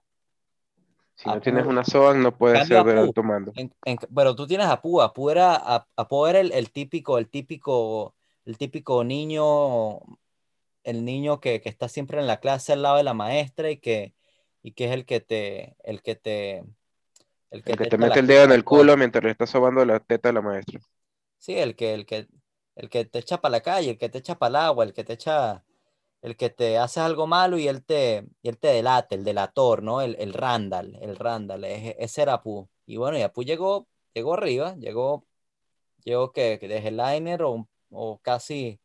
Si no Apu- tienes una Zoan, no puedes ser de Apu. alto mando. En- en- pero tú tienes a Apu, Apu era, A- Apu era el, el típico, el típico, el típico niño, el niño que, que está siempre en la clase al lado de la maestra y que, y que es el que te, el que te, el El que te mete el dedo en el culo mientras le estás sobando la teta a la maestra. Sí, el que, el que, el que te echa para la calle, el que te echa para el agua, el que te echa, el que te hace algo malo y él te, y él te delata, el delator, ¿no? El, el Randall, el Randall, es- ese era Apu. Y bueno, y Apu llegó, llegó arriba, llegó, llegó que, que de headliner o, o casi,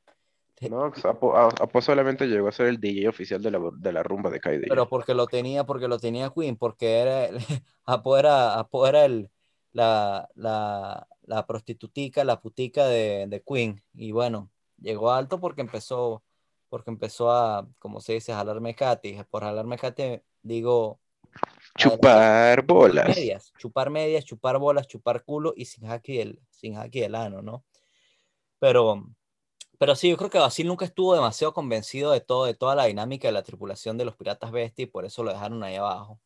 No, Apo, a- Apo solamente llegó a ser el DJ oficial de la, de la rumba de ya. pero porque lo tenía, porque lo tenía Queen, porque era, el- Apu era, el, la, la, la prostitutica, la putica de, de Queen. Y bueno, llegó alto porque empezó, porque empezó a, como se dice, a jalar mecate. Por jalar mecate digo Chupar bolas. medias, chupar medias, chupar bolas, chupar culo y sin haki del, sin haki del ano, ¿no? Pero, Pero sí, yo creo que Basil nunca estuvo demasiado convencido de todo, de toda la dinámica de la tripulación de los Piratas Bestia y por eso lo dejaron ahí abajo.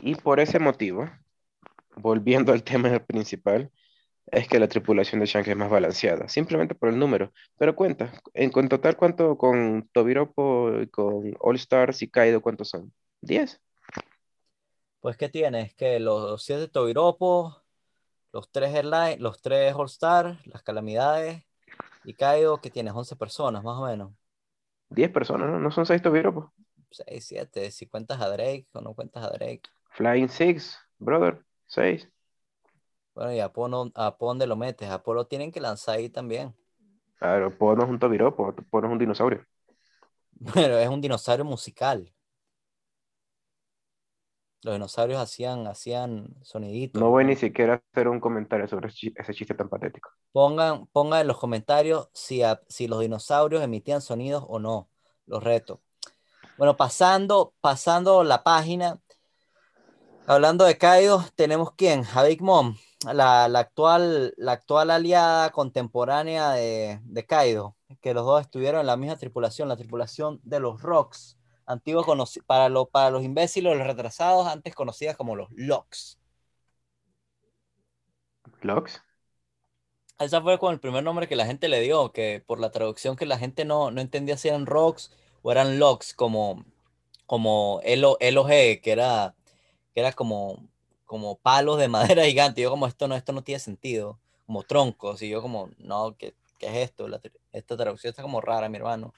Y por ese motivo, volviendo al tema principal, es que la tripulación de Shanks es más balanceada, simplemente por el número. Pero cuenta, en con total, ¿cuánto con Tobiropo, con All Stars y Kaido, cuántos son? ¿10? Pues, ¿qué tienes? Que los siete Tobiropo, los tres Airline, los tres All Star, las Calamidades y Kaido, que tienes 11 personas, más o menos. 10 personas, ¿no? ¿No son 6 Tobiropos? 6, 7, si cuentas a Drake o no cuentas a Drake. Flying Six, brother, 6. Bueno, y a Pono, a Po, ¿dónde lo metes? A Po lo tienen que lanzar ahí también. Claro, Po no es un Tobiropo, Po no es un dinosaurio. Pero es un dinosaurio musical. Los dinosaurios hacían, hacían soniditos. No voy ni siquiera a hacer un comentario sobre ese chi- ese chiste tan patético. Pongan, pongan en los comentarios si, a- si los dinosaurios emitían sonidos o no. Los reto. Bueno, pasando, pasando la página. Hablando de Kaido, tenemos quién? Big Mom, la, la actual, la actual aliada contemporánea de, de Kaido, que los dos estuvieron en la misma tripulación, la tripulación de los Rocks, antiguos para, lo- para los imbéciles, los retrasados, antes conocidas como los Locks. ¿Locks? Ese fue con el primer nombre que la gente le dio, que por la traducción que la gente no, no entendía si eran rocks o eran locks, como, como LO, LOG, que era, que era como, como palos de madera gigante. Y yo como esto no, esto no tiene sentido, como troncos. Y yo como, no, ¿qué, qué es esto? La esta traducción está como rara, mi hermano.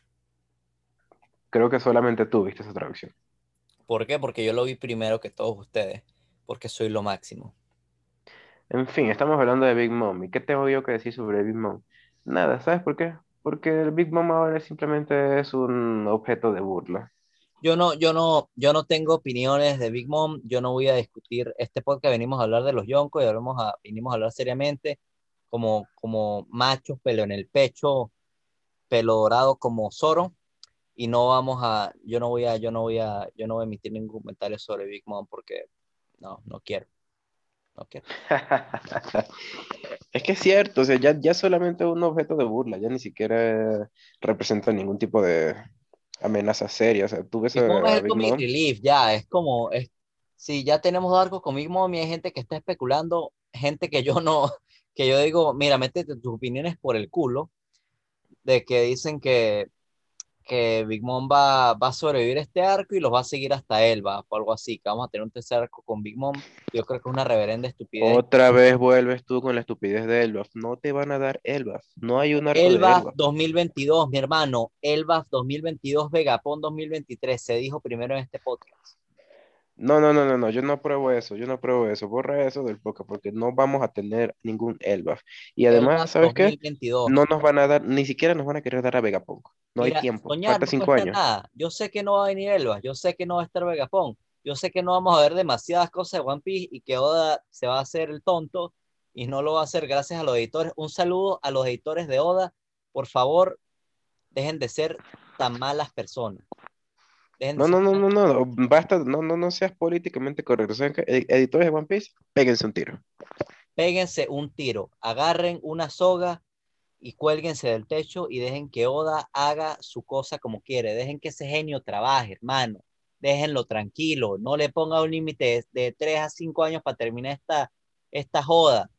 Creo que solamente tú viste esa traducción. ¿Por qué? Porque yo lo vi primero que todos ustedes, porque soy lo máximo. En fin, estamos hablando de Big Mom. ¿Y qué tengo yo que decir sobre Big Mom? Nada, ¿sabes por qué? Porque el Big Mom ahora simplemente es un objeto de burla. Yo no, yo no, yo no tengo opiniones de Big Mom, yo no voy a discutir este podcast, venimos a hablar de los yoncos y hablamos a, vinimos a hablar seriamente como, como machos, pelo en el pecho, pelo dorado como Zoro, y no vamos a, yo no voy a, yo no voy a, yo no voy a emitir ningún comentario sobre Big Mom porque no, no quiero. No quiero. Es que es cierto, o sea, ya, ya solamente un objeto de burla, ya ni siquiera representa ningún tipo de amenaza seria. O sea, tú ves a el Big Mom, relief, ya, es como, es, si ya tenemos arcos con Big Mom y hay gente que está especulando, gente que yo no, que yo digo, mira, métete tus opiniones por el culo, de que dicen que, que Big Mom va, va a sobrevivir este arco y los va a seguir hasta Elba, o algo así, que vamos a tener un tercer arco con Big Mom, yo creo que es una reverenda estupidez. otra vez vuelves tú con la estupidez de Elbaf. No te van a dar Elbaf. No hay un arco de Elbaf Elbaf. 2022, mi hermano, Elbaf 2022, Vegapón 2023, se dijo primero en este podcast. No, no, no, no, no, yo no apruebo eso, yo no apruebo eso. Borra eso del podcast porque no vamos a tener ningún Elbaf. Y además, Elbaf ¿sabes qué? 2022. No nos van a dar, ni siquiera nos van a querer dar a Vegapunk. No Mira, hay tiempo. soñar Falta no cinco años. nada. Yo sé que no va a venir Elba, yo sé que no va a estar Vegapón, yo sé que no vamos a ver demasiadas cosas de One Piece y que Oda se va a hacer el tonto y no lo va a hacer gracias a los editores. Un saludo a los editores de Oda. Por favor, dejen de ser tan malas personas. No, no, no, no, no, basta, no, no, no seas políticamente correcto. Editores de One Piece, péguense un tiro. Péguense un tiro, agarren una soga y cuélguense del techo y dejen que Oda haga su cosa como quiere. Dejen que ese genio trabaje, hermano. Déjenlo tranquilo. No le ponga un límite de, de 3 a 5 años para terminar esta, esta joda.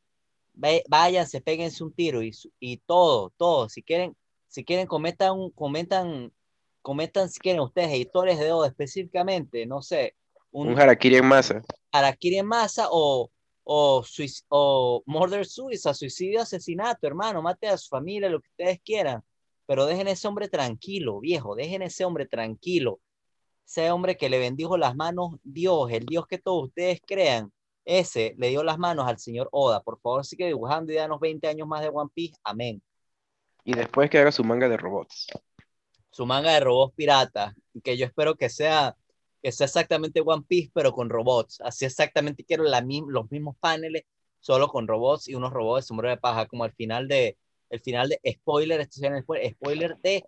Váyanse, péguense un tiro y, y todo, todo. Si quieren, si quieren, cometan, un- comentan, comentan si quieren ustedes, editores de Oda específicamente, no sé, un, Un harakiri en masa. Harakiri en masa o, o, o murder suicide, suicidio, asesinato, hermano, mate a su familia, lo que ustedes quieran, pero dejen ese hombre tranquilo, viejo, dejen ese hombre tranquilo, ese hombre que le bendijo las manos Dios, el Dios que todos ustedes crean, ese le dio las manos al señor Oda, por favor sigue dibujando y danos 20 años más de One Piece, amén. Y después que haga su manga de robots. Su manga de robots piratas, que yo espero que sea que sea exactamente One Piece, pero con robots. Así exactamente quiero la, los mismos paneles, solo con robots y unos robots de sombrero de paja, como al final de, el final de spoiler, esto spoiler, spoiler de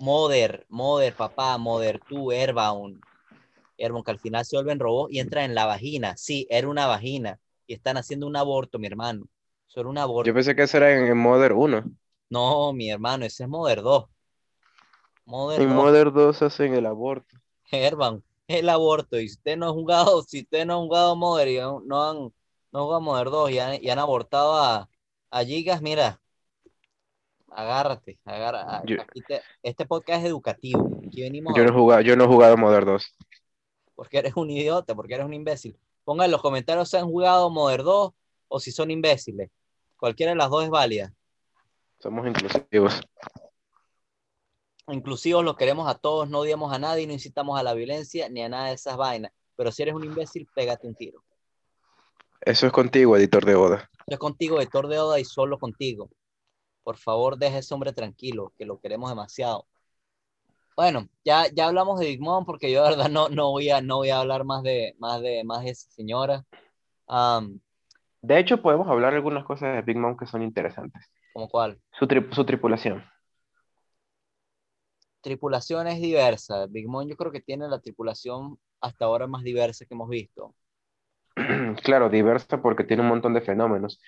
Mother, Mother, papá, Mother, tú, Airbound. Airbound, que al final se vuelven robots y entran en la vagina. Sí, era una vagina. Y están haciendo un aborto, mi hermano. Eso era un aborto. Yo pensé que eso era en, en Mother 1. No, mi hermano, ese es Modern 2. Modern En 2, Modern 2 hacen el aborto. Herman, el aborto. Y si usted no ha jugado, si usted no ha jugado Modern y no han, no jugado Modern 2 y han, y han abortado a, a Gigas, mira, agárrate, agarra, a- Yo- aquí te- este podcast es educativo. Aquí venimos Yo no he jugado, yo no he jugado Modern 2. porque eres un idiota, porque eres un imbécil. Pongan en los comentarios si han jugado Modern 2 o si son imbéciles. Cualquiera de las dos es válida. Somos inclusivos. Inclusivos los queremos a todos, no odiamos a nadie, no incitamos a la violencia ni a nada de esas vainas. Pero si eres un imbécil, pégate un tiro. Eso es contigo, editor de Oda. Yo contigo, de de Oda, y solo contigo. Por favor, deja a ese hombre tranquilo, que lo queremos demasiado. Bueno, ya, ya hablamos de Big Mom, porque yo de verdad no, no, voy, a, no voy a hablar más de, más de, más de esa señora. De hecho, podemos hablar algunas cosas de Big Mom que son interesantes. ¿Como cuál? Su, tri- su tripulación. Tripulación es diversa. Big Mom yo creo que tiene la tripulación hasta ahora más diversa que hemos visto. Claro, diversa porque tiene un montón de fenómenos.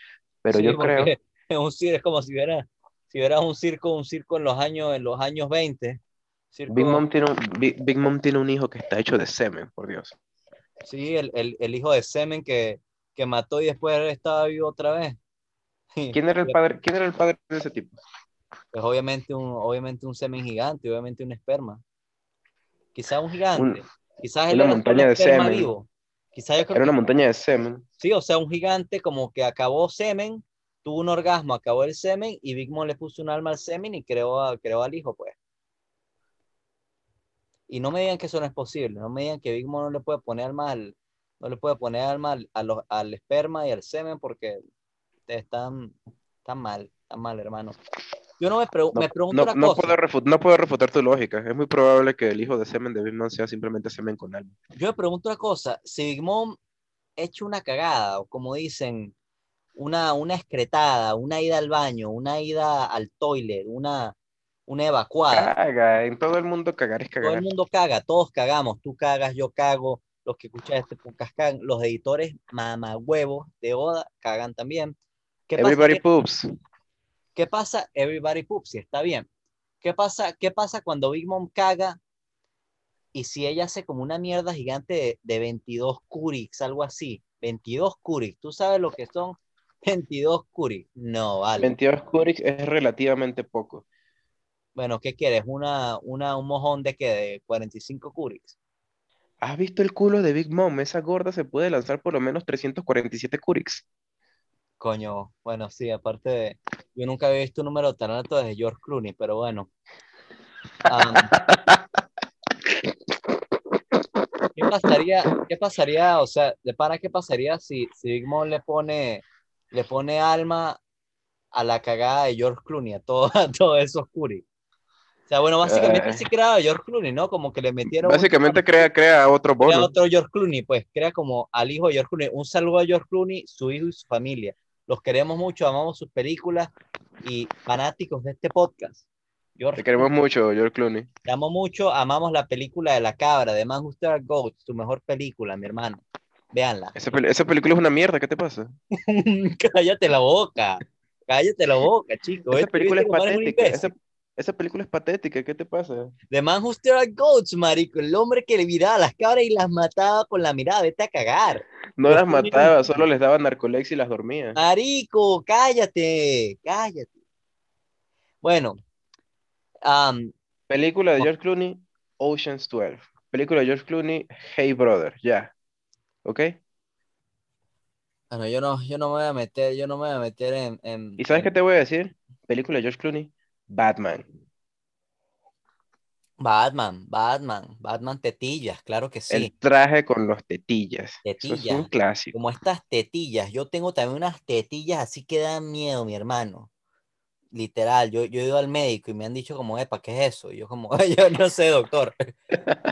Pero Sí, yo creo, Es un circo, es como si hubiera, si hubiera un circo, un circo en los años, en los años 20. Circo, Big Mom tiene un, Big, Big Mom tiene un hijo que está hecho de semen, por Dios. Sí, el, el, el hijo de Semen que, que mató y después estaba vivo otra vez. ¿Quién era el padre, quién era el padre de ese tipo? Pues obviamente un, obviamente un semen gigante, obviamente un esperma. Quizás un gigante. Quizás él una era montaña un de semen. vivo. Quizás yo creo Era una que montaña de semen. sí, o sea, un gigante como que acabó semen, tuvo un orgasmo, acabó el semen y Big Mom le puso un alma al semen y creó, creó al hijo, pues. Y no me digan que eso no es posible, no me digan que Big Mom no le puede poner alma al, no le puede poner alma al, a los- al esperma y al semen porque están, están mal, están mal, hermano. Yo no me, pregu- No, me pregunto no, una no cosa. puedo refu- no puedo refutar tu lógica. Es muy probable que el hijo de semen de Big Mom sea simplemente semen con alma. Yo me pregunto una cosa, si Big Mom echa una cagada, o como dicen, una, una excretada, una ida al baño, una ida al toilet, una, una evacuada, Caga, en todo el mundo cagar es todo cagar. el mundo caga, todos cagamos, tú cagas, yo cago, los que escuchan este podcast cagan, los editores mamagüevos de Oda cagan también. ¿Qué pasa Everybody poops. ¿Qué pasa? Everybody poops, sí, está bien. ¿Qué pasa, ¿Qué pasa cuando Big Mom caga y si ella hace como una mierda gigante de, de 22 Curix, algo así? 22 Curix, ¿tú sabes lo que son 22 Curix? No, vale. 22 Curix es relativamente poco. Bueno, ¿qué quieres? ¿Una, una, un mojón de qué? ¿De 45 Curix? ¿Has visto el culo de Big Mom? Esa gorda se puede lanzar por lo menos 347 Curix. Coño, bueno, sí, aparte de... Yo nunca había visto un número tan alto desde George Clooney, pero bueno. Am, ¿Qué pasaría, qué pasaría, o sea, de pana, qué pasaría si, si Big Mom le pone, le pone alma a la cagada de George Clooney, a todo, a todo eso Curry? O sea, bueno, básicamente Eh. sí creaba a George Clooney, ¿no? Como que le metieron un- Básicamente crea, crea otro crea bono. otro George Clooney, pues crea como al hijo de George Clooney. Un saludo a George Clooney, su hijo y su familia. Los queremos mucho, amamos sus películas y fanáticos de este podcast. George Te queremos mucho, George Clooney. te amo mucho, amamos la película de la cabra, de Manchester Goat, su mejor película, mi hermano. Véanla. Esa, pel- esa película es una mierda, ¿qué te pasa? cállate la boca, cállate la boca, chico. Esa película es patética. Esa, esa película es patética, ¿qué te pasa? De Manchester Goats, marico, el hombre que le miraba a las cabras y las mataba con la mirada, vete a cagar. No Los las mataba, solo les daba narcolex y las dormía. Marico, cállate, cállate. Bueno, am, Película de. George Clooney, Ocean's 12. Película de George Clooney, Hey Brother, ya. ¿Ok? bueno, yo no, yo no me voy a meter, yo no me voy a meter en, en- ¿Y sabes en- qué te voy a decir? Película de George Clooney, Batman. Batman, Batman, Batman tetillas, claro que sí. El traje con los tetillas. Eso es un Tetillas. clásico. como estas tetillas. Yo tengo también unas tetillas así que dan miedo, mi hermano. Literal, yo, yo he ido al médico y me han dicho como, epa, ¿qué es eso? Y yo como, yo no sé, doctor.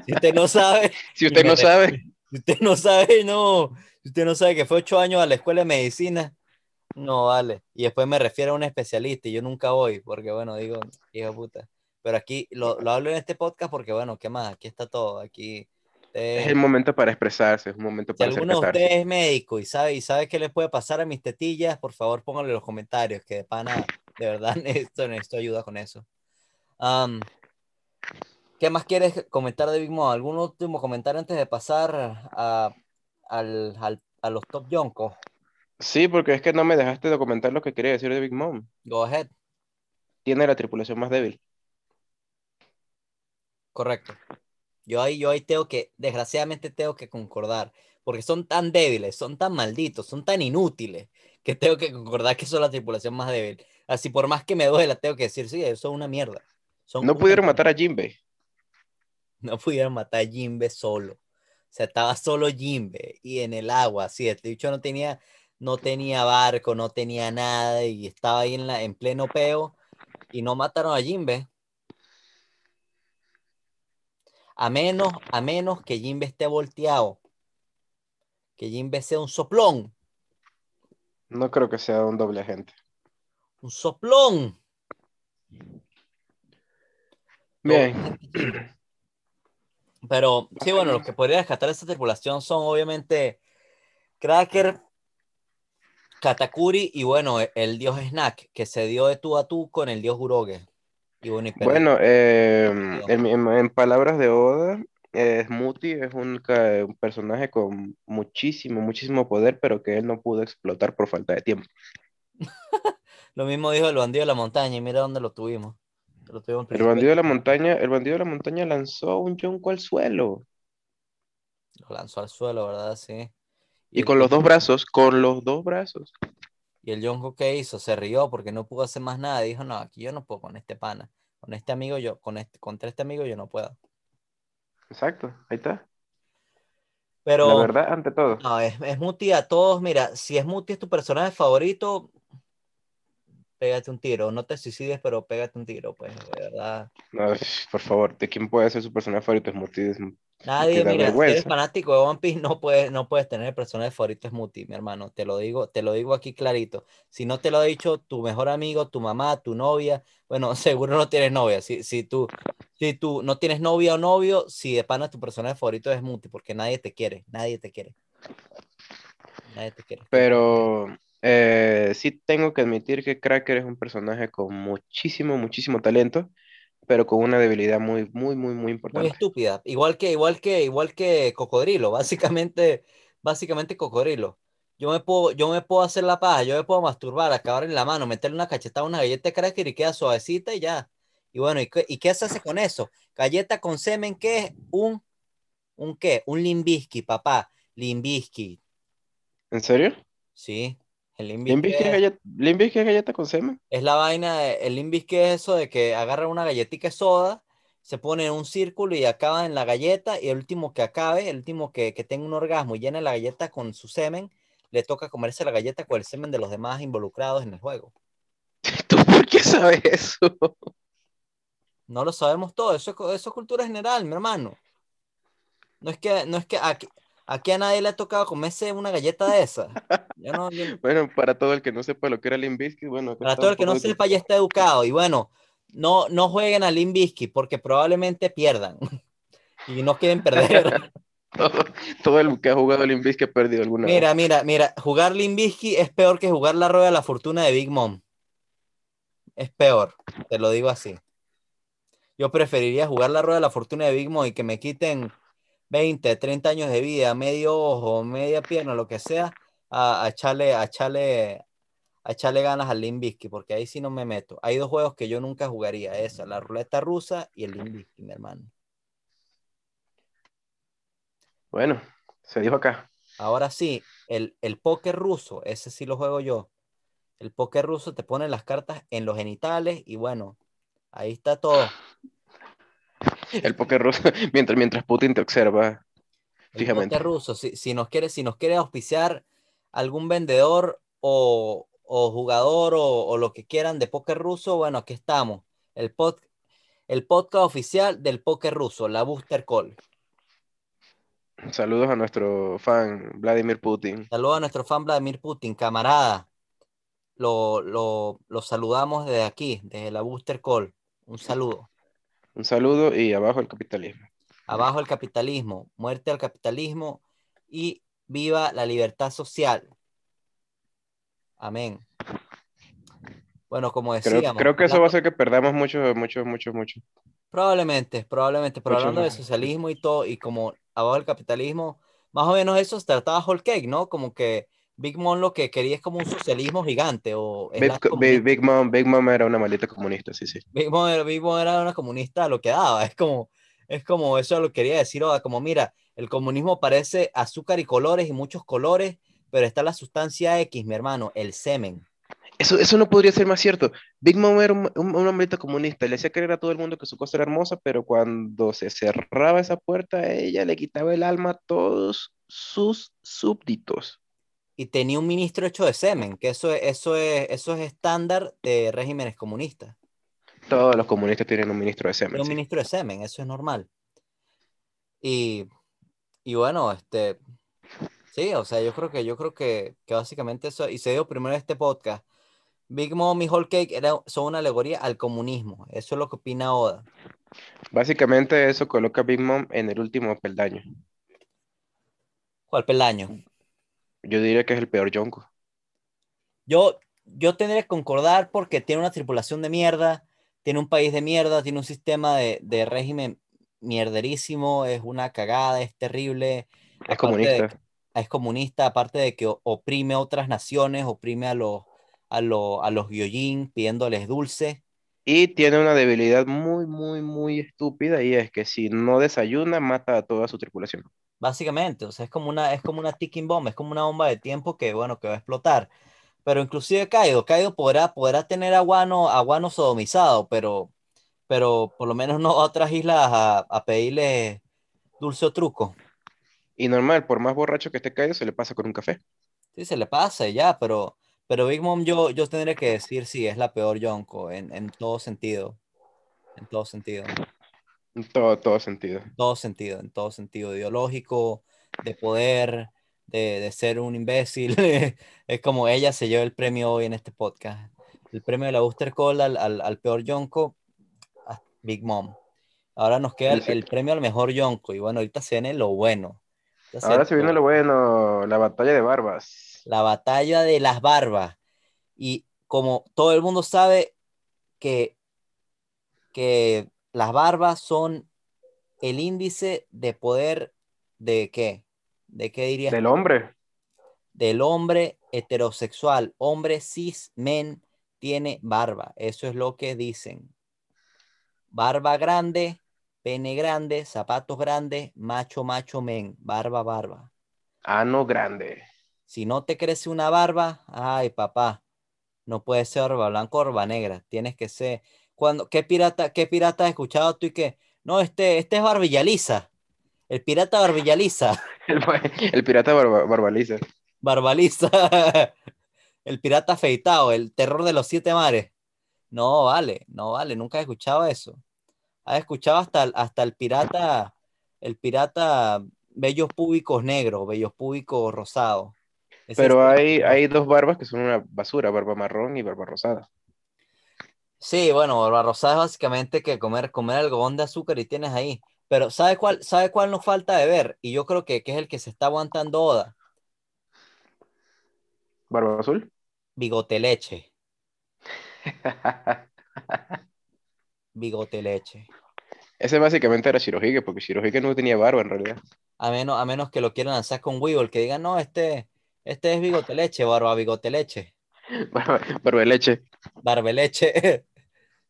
Si usted no sabe, Si usted no sabe, si usted no sabe, no. Si usted no sabe que fue ocho años a la escuela de medicina, no vale. Y después me refiero a un especialista y yo nunca voy, porque bueno, digo, hijo de puta. Pero aquí lo, lo hablo en este podcast porque bueno, ¿qué más? Aquí está todo. Aquí. es el momento para expresarse, es un momento Si para hacer alguno de ustedes es médico y sabe, y sabe qué les puede pasar a mis tetillas, por favor pónganlo en los comentarios, que de pana De verdad, necesito, necesito ayuda con eso. ¿qué más quieres comentar de Big Mom? ¿Algún último comentario antes de pasar a, al, al- a los top yonkos? Sí, porque es que no me dejaste documentar lo que quería decir de Big Mom. Go ahead. Tiene la tripulación más débil. Correcto. Yo ahí, yo ahí tengo que, desgraciadamente tengo que concordar, porque son tan débiles, son tan malditos, son tan inútiles, que tengo que concordar que son la tripulación más débil. Así por más que me duela, tengo que decir, sí, eso es una mierda. Son No pudieron matar a Jinbei. No pudieron matar a Jimbe solo. O sea, estaba solo Jimbe y en el agua, así, este dicho no tenía, no tenía barco, no tenía nada y estaba ahí en, la, en pleno peo y no mataron a Jimbe. A menos, a menos que Jimbe esté volteado. Que Jimbe sea un soplón. No creo que sea un doble agente. Un soplón. Bien. Pero sí, bueno, los que podría rescatar esta tripulación son obviamente Cracker, Katakuri y bueno, el dios Snack, que se dio de tú a tú con el dios Uroge. Y bueno, y perdió. Bueno, eh, Perdón. en, en- en palabras de Oda, eh, Smoothy es un, personaje con muchísimo, muchísimo poder, pero que él no pudo explotar por falta de tiempo. Lo mismo dijo el bandido de la montaña y mira dónde lo tuvimos. Lo tuvimos al El bandido de la montaña, el bandido de la montaña lanzó un yonko al suelo. Lo lanzó al suelo, ¿verdad? Sí. Y con los dos brazos, con los dos brazos. Y el Yonko que hizo, se rió porque no pudo hacer más nada. Dijo, no, aquí yo no puedo con este pana. Con este amigo yo, con este, contra este amigo yo no puedo. Exacto, ahí está. Pero La verdad ante todo. no, es, es Muti a todos. Mira, si es Muti es tu personaje favorito, pégate un tiro. No te suicides, pero pégate un tiro, pues, de verdad. No, por favor, ¿de quién puede ser su personaje favorito? Es- Nadie, que da mira, si eres fanático de One Piece, no puedes, no puedes tener el personaje favorito es Muti, mi hermano. Te lo digo, te lo digo aquí clarito. Si no te lo ha dicho tu mejor amigo, tu mamá, tu novia, bueno, seguro no tienes novia. Si, si tú, si tú no tienes novia o novio, si de pana tu personaje favorito es Muti, porque nadie te quiere, nadie te quiere. Nadie te quiere. Pero eh, sí tengo que admitir que Cracker es un personaje con muchísimo, muchísimo talento, pero con una debilidad muy, muy, muy, muy Muy importante. estúpida. Igual que, igual que, igual que Cocodrilo, básicamente, básicamente Cocodrilo. Yo me puedo, yo me puedo hacer la paja, yo me puedo masturbar, acabar en la mano, meterle una cachetada a una galleta de cracker y queda suavecita y ya. Y bueno, ¿y qué, y qué se hace con eso? Galleta con semen, ¿qué es? Un, ¿un qué? Un limbisky, papá. Limbisky. ¿En serio? Sí, el ¿Limbisky es es, galleta, Limbisky es galleta con semen? es la vaina, de- el limbisky es eso de que agarra una galletita de soda, se pone en un círculo y acaba en la galleta y el último que acabe, el último que, que tenga un orgasmo y llene la galleta con su semen, le toca comerse la galleta con el semen de los demás involucrados en el juego. ¿Tú por qué sabes eso? No lo sabemos todo, eso eso es cultura general, mi hermano. No es que, no es que aquí, aquí a nadie le ha tocado comerse una galleta de esa. Yo no, yo- Bueno, para todo el que no sepa lo que era Limbisky, bueno, para todo el que no de sepa ya está educado. Y bueno, no, no jueguen a Limbisky porque probablemente pierdan. Y no quieren perder. todo, todo el que ha jugado Limbisky ha perdido alguna vez. Mira, mira, mira, jugar Limbisky es peor que jugar la rueda de la fortuna de Big Mom. Es peor, te lo digo así. Yo preferiría jugar la rueda de la fortuna de Big Mom y que me quiten 20, 30 años de vida, medio ojo, media pierna, lo que sea, a, a echarle, a echarle, a echarle ganas al Limbisky, porque ahí sí no me meto. Hay dos juegos que yo nunca jugaría, esa, la ruleta rusa y el Limbisky, mi hermano. Bueno, se dijo acá. Ahora sí, el, el póker ruso, ese sí lo juego yo. El póker ruso te pone las cartas en los genitales y bueno, ahí está todo. El póker ruso, mientras, mientras Putin te observa El fijamente. póker ruso, si, si nos quiere, si nos quiere auspiciar algún vendedor o, o jugador o, o lo que quieran de póker ruso, bueno, aquí estamos. El, pod, el podcast oficial del póker ruso, la Booster Call. Saludos a nuestro fan Vladimir Putin. Saludos a nuestro fan Vladimir Putin, camarada. Lo, lo, lo saludamos desde aquí, desde la Booster Call. Un saludo. Un saludo y abajo el capitalismo. Abajo el capitalismo, muerte al capitalismo y viva la libertad social. Amén. Bueno, como decíamos, creo que eso va a hacer que perdamos mucho, mucho, mucho, mucho. probablemente, probablemente, pero Mucho hablando de socialismo y todo, y como abajo del capitalismo, más o menos eso se trataba Whole Cake, ¿no? Como que Big Mom lo que quería es como un socialismo gigante o Big, Big, Mom, Big Mom era una maldita comunista, sí, sí. Big Mom, era- Big Mom era una comunista lo que daba, es como, es como eso lo quería decir, Oda, como mira, el comunismo parece azúcar y colores y muchos colores, pero está la sustancia X, mi hermano, el semen. Eso, eso no podría ser más cierto. Big Mom era un, un, una maldita comunista. Le hacía creer a todo el mundo que su cosa era hermosa, pero cuando se cerraba esa puerta, ella le quitaba el alma a todos sus súbditos. Y tenía un ministro hecho de semen, que eso es, eso es, eso es estándar de regímenes comunistas. Todos los comunistas tienen un ministro de semen. un sí. ministro de semen, eso es normal. Y, y bueno, este, sí, o sea, yo creo que, yo creo que, que básicamente eso, y se dio primero este podcast, Big Mom y Whole Cake era, son una alegoría al comunismo, eso es lo que opina Oda. Básicamente eso coloca a Big Mom en el último peldaño. ¿Cuál peldaño? Yo diría que es el peor Yonko. Yo, yo tendría que concordar porque tiene una tripulación de mierda, tiene un país de mierda, tiene un sistema de, de régimen mierderísimo, es una cagada, es terrible. Es de comunista. es comunista, aparte de que oprime a otras naciones, oprime a los, a los, a los Gyojin pidiéndoles dulce. Y tiene una debilidad muy, muy, muy estúpida y es que si no desayuna, mata a toda su tripulación. Básicamente, o sea, es como una, es como una ticking bomb, es como una bomba de tiempo que, bueno, que va a explotar. Pero inclusive Kaido, Kaido podrá, podrá tener a Wano, a Wano sodomizado, pero, pero por lo menos no a otras islas a, a pedirle dulce o truco. Y normal, por más borracho que esté caído, se le pasa con un café. Sí, se le pasa y ya, pero, pero Big Mom yo, yo tendré que decir sí, es la peor Yonko en, en todo sentido. En todo sentido. En todo, todo sentido. En todo sentido, en todo sentido ideológico, de poder, de, de ser un imbécil. es como ella se lleva el premio hoy en este podcast. El premio de la Booster Call al, al, al peor Yonko, a Big Mom. Ahora nos queda el, el premio al mejor Yonko. Y bueno, ahorita se viene lo bueno. Ahorita Ahora se viene lo bueno, la batalla de barbas. la batalla de las barbas. Y como todo el mundo sabe que, que las barbas son el índice de poder de qué? ¿De qué dirías? Del hombre. Del hombre heterosexual. Hombre cis men tiene barba. Eso es lo que dicen. Barba grande, pene grande, zapatos grandes, macho, macho, men. Barba, barba. Ano grande. Si no te crece una barba, ay papá, no puede ser barba blanca o barba negra. Tienes que ser. Cuando, ¿qué pirata, qué pirata has escuchado tú y que? No, este, este es Barbilla Lisa. El pirata Barbilla Lisa. El, el pirata barba- barbaliza. Barbaliza. El pirata afeitado, el terror de los siete mares. No vale, no vale, nunca he escuchado eso. Has escuchado hasta, el- hasta el pirata, el pirata bellos públicos negros, bellos públicos rosados. Pero hay, hay dos barbas que son una basura, barba marrón y barba rosada. Sí, bueno, rosada es básicamente que comer, comer algodón de azúcar y tienes ahí. Pero ¿sabe cuál, sabe cuál nos falta de ver? Y yo creo que, que es el que se está aguantando Oda. Barba azul. Bigote leche. Bigote leche. Ese básicamente era Shirohige, porque Shirohige no tenía barba en realidad. A menos, a menos que lo quieran lanzar con Weevil, que digan, no, este, este es bigote leche, barba bigote leche, Barba, barba de leche. barbe leche.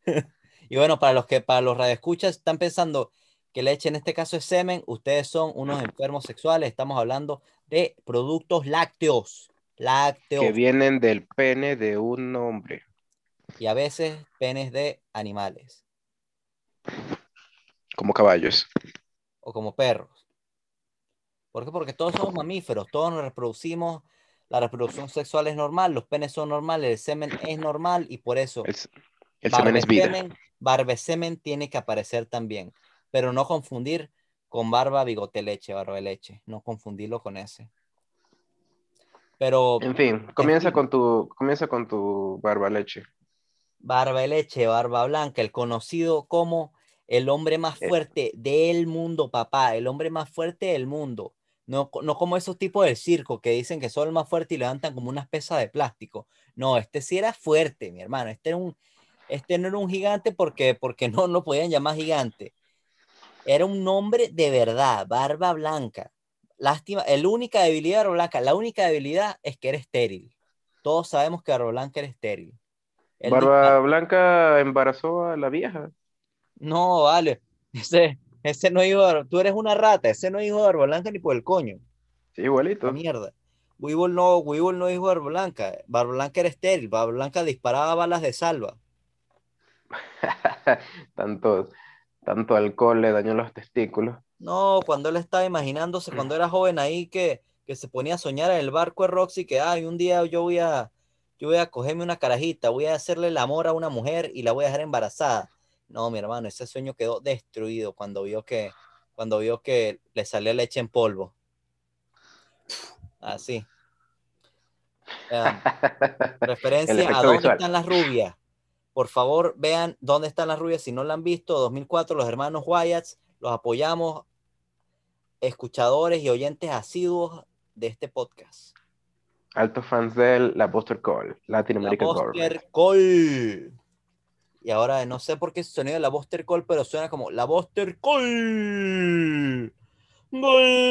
y bueno, para los que, para los radioescuchas están pensando que leche en este caso es semen, ustedes son unos enfermos sexuales, estamos hablando de productos lácteos, lácteos, Que vienen del pene de un hombre. y a veces penes de animales Como caballos. o como perros. ¿Por qué? Porque todos somos mamíferos, todos nos reproducimos, la reproducción sexual es normal, los penes son normales, el semen es normal y por eso El, el semen es vida. barbesemen, barbesemen tiene que aparecer también, pero no confundir con barba, bigote, leche, barba de leche, no confundirlo con ese. Pero En fin, comienza fin. con tu, comienza con tu barba leche. barba de leche, barba blanca, el conocido como el hombre más fuerte del mundo, papá, el hombre más fuerte del mundo. No, no como esos tipos del circo que dicen que son el más fuerte y levantan como unas pesas de plástico. No, este sí era fuerte, mi hermano. Este, era un, este no era un gigante porque, porque no lo podían llamar gigante. Era un hombre de verdad, barba blanca. Lástima, la única debilidad de Barba Blanca, la única debilidad es que era estéril. Todos sabemos que Barba Blanca era estéril. Él Barba Blanca embarazó a la vieja. No, vale. Ese, ese no hijo de Tú eres una rata. Ese no hijo de Barba Blanca ni por el coño. Sí, igualito. La mierda. Weevil no, Weevil no hijo de Barba Blanca. Barba Blanca era estéril. Barba Blanca disparaba balas de salva. tanto, tanto alcohol le dañó los testículos. No, cuando él estaba imaginándose, cuando era joven ahí, que, que se ponía a soñar en el barco de Roxy, que ay, un día yo voy a, yo voy a cogerme una carajita, voy a hacerle el amor a una mujer y la voy a dejar embarazada. No, mi hermano, ese sueño quedó destruido cuando vio que, cuando vio que le salía leche en polvo. Así. Referencia a dónde visual. están las rubias. Por favor, vean dónde están las rubias. Si no la han visto, 2004, los hermanos Wyatts, los apoyamos, escuchadores y oyentes asiduos de este podcast. Altos fans de la Buster Call, Latin La American Government. Buster Call. Y ahora no sé por qué sonido de la Buster Call, pero suena como la Buster Call. Gol.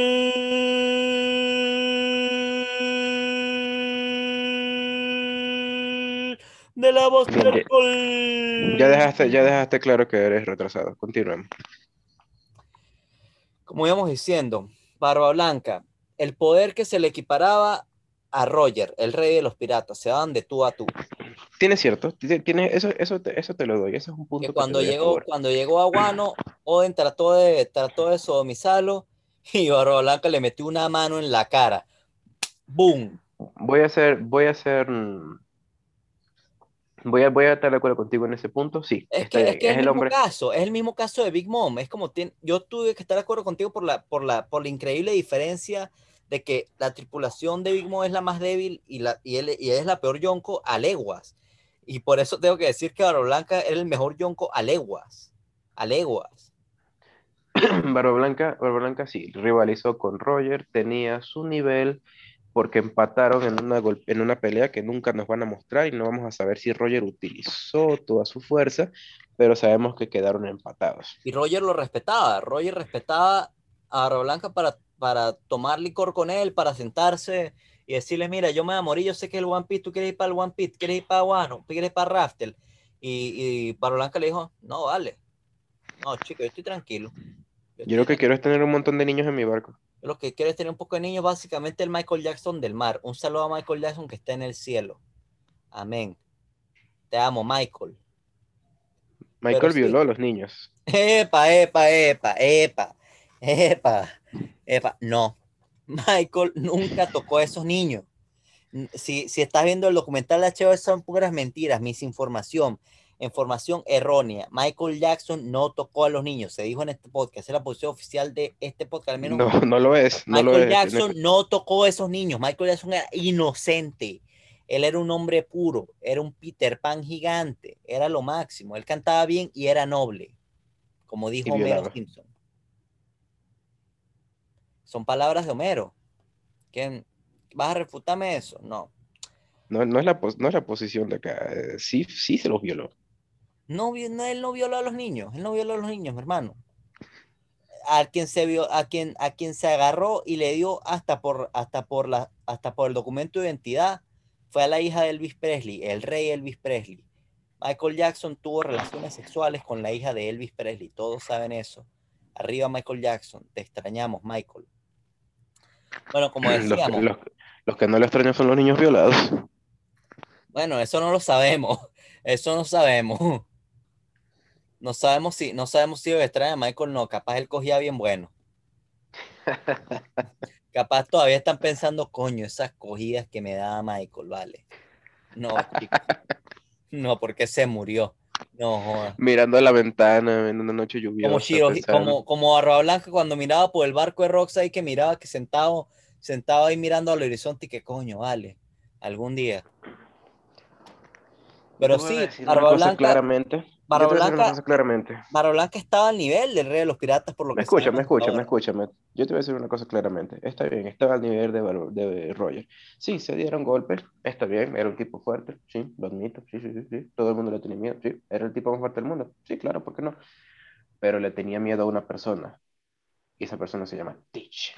De la Buster ya- dejaste, ya dejaste claro que eres retrasado. Continuemos. como íbamos diciendo, Barba Blanca, el poder que se le equiparaba a Roger, el rey de los piratas, se daban de tú a tú. Tiene cierto, ti- tiene, eso, eso, te, eso te lo doy, eso es un punto Que cuando llegó, cuando llegó a Guano, Oden trató de, trató de sodomizarlo y Barba Blanca le metió una mano en la cara. ¡Boom! Voy a hacer, voy a hacer, mm, voy a, voy a estar de acuerdo contigo en ese punto, sí, Es que, es que es es el mismo hombre, caso, es el mismo caso de Big Mom. Es como, tien- yo tuve que estar de acuerdo contigo por la, por la, por la increíble diferencia de que la tripulación de Big Mom es la más débil y, la, y, él, y es la peor Yonko a leguas. Y por eso tengo que decir que Barba Blanca era el mejor Yonko a leguas. A leguas. Barba Blanca, Barba Blanca sí, rivalizó con Roger, tenía su nivel, porque empataron en una, en una pelea que nunca nos van a mostrar y no vamos a saber si Roger utilizó toda su fuerza, pero sabemos que quedaron empatados. Y Roger lo respetaba. Roger respetaba a Blanca para, para tomar licor con él, para sentarse y decirle, mira, yo me voy a morir, yo sé que el One Piece, tú quieres ir para el One Piece, quieres ir para Wano, tú quieres ir para Raftel. Y, y Blanca le dijo, no, vale. No, chico, yo estoy tranquilo. Yo, Yo lo que quiero es tener un montón de niños en mi barco. Lo que quiero es tener un poco de niños, básicamente el Michael Jackson del mar. Un saludo a Michael Jackson que está en el cielo. Amén. Te amo, Michael. Michael violó a los niños. Epa, epa, epa, epa, epa, epa. No, Michael nunca tocó a esos niños. Si, si estás viendo el documental de HBO, son puras mentiras, misinformación, información errónea. Michael Jackson no tocó a los niños, se dijo en este podcast, es la posición oficial de este podcast, al menos No, no lo es, no Michael Jackson no tocó a esos niños. Michael Jackson era inocente. Él era un hombre puro. Era un Peter Pan gigante. Era lo máximo. Él cantaba bien y era noble. Como dijo Homero. Simpson. Son palabras de Homero. ¿Quién? ¿Vas a refutarme eso? No. No, no es la, no es la posición de acá. eh, Sí, sí se los violó. No, no, él no violó a los niños. Él no violó a los niños, mi hermano. A quien se vio, a quien, a quien se agarró y le dio hasta por, hasta por la, hasta por el documento de identidad fue a la hija de Elvis Presley, el rey Elvis Presley. Michael Jackson tuvo relaciones sexuales con la hija de Elvis Presley. Todos saben eso. Arriba Michael Jackson. Te extrañamos, Michael. Bueno, como Los, decíamos, los, los que no le extrañan son los niños violados. Bueno, eso no lo sabemos. Eso no sabemos. No sabemos si, no sabemos si extraña a Michael no. Capaz él cogía bien bueno. Capaz todavía están pensando, coño, esas cogidas que me daba Michael, vale. No, chico. No, porque se murió. No, joda. Mirando a la ventana en una noche lluviosa. Como Shiro, como, como Barba Blanca cuando miraba por el barco de Roxy que miraba que sentado, sentado ahí mirando al horizonte y que coño, vale. Algún día. Pero sí, cosa Blanca. claramente. Una Blanca, claramente. Estaba al nivel del rey de los piratas por lo Me que escucha, me escucha, me escucha. me- Yo te voy a decir una cosa claramente. Está bien, estaba al nivel de, de Roger. Sí, se dieron golpes. Está bien, era un tipo fuerte. Sí, lo admito. Sí, sí, sí, sí. Todo el mundo le tenía miedo. Sí, era el tipo más fuerte del mundo. Sí, claro, ¿por qué no? Pero le tenía miedo a una persona. Y esa persona se llama Teach.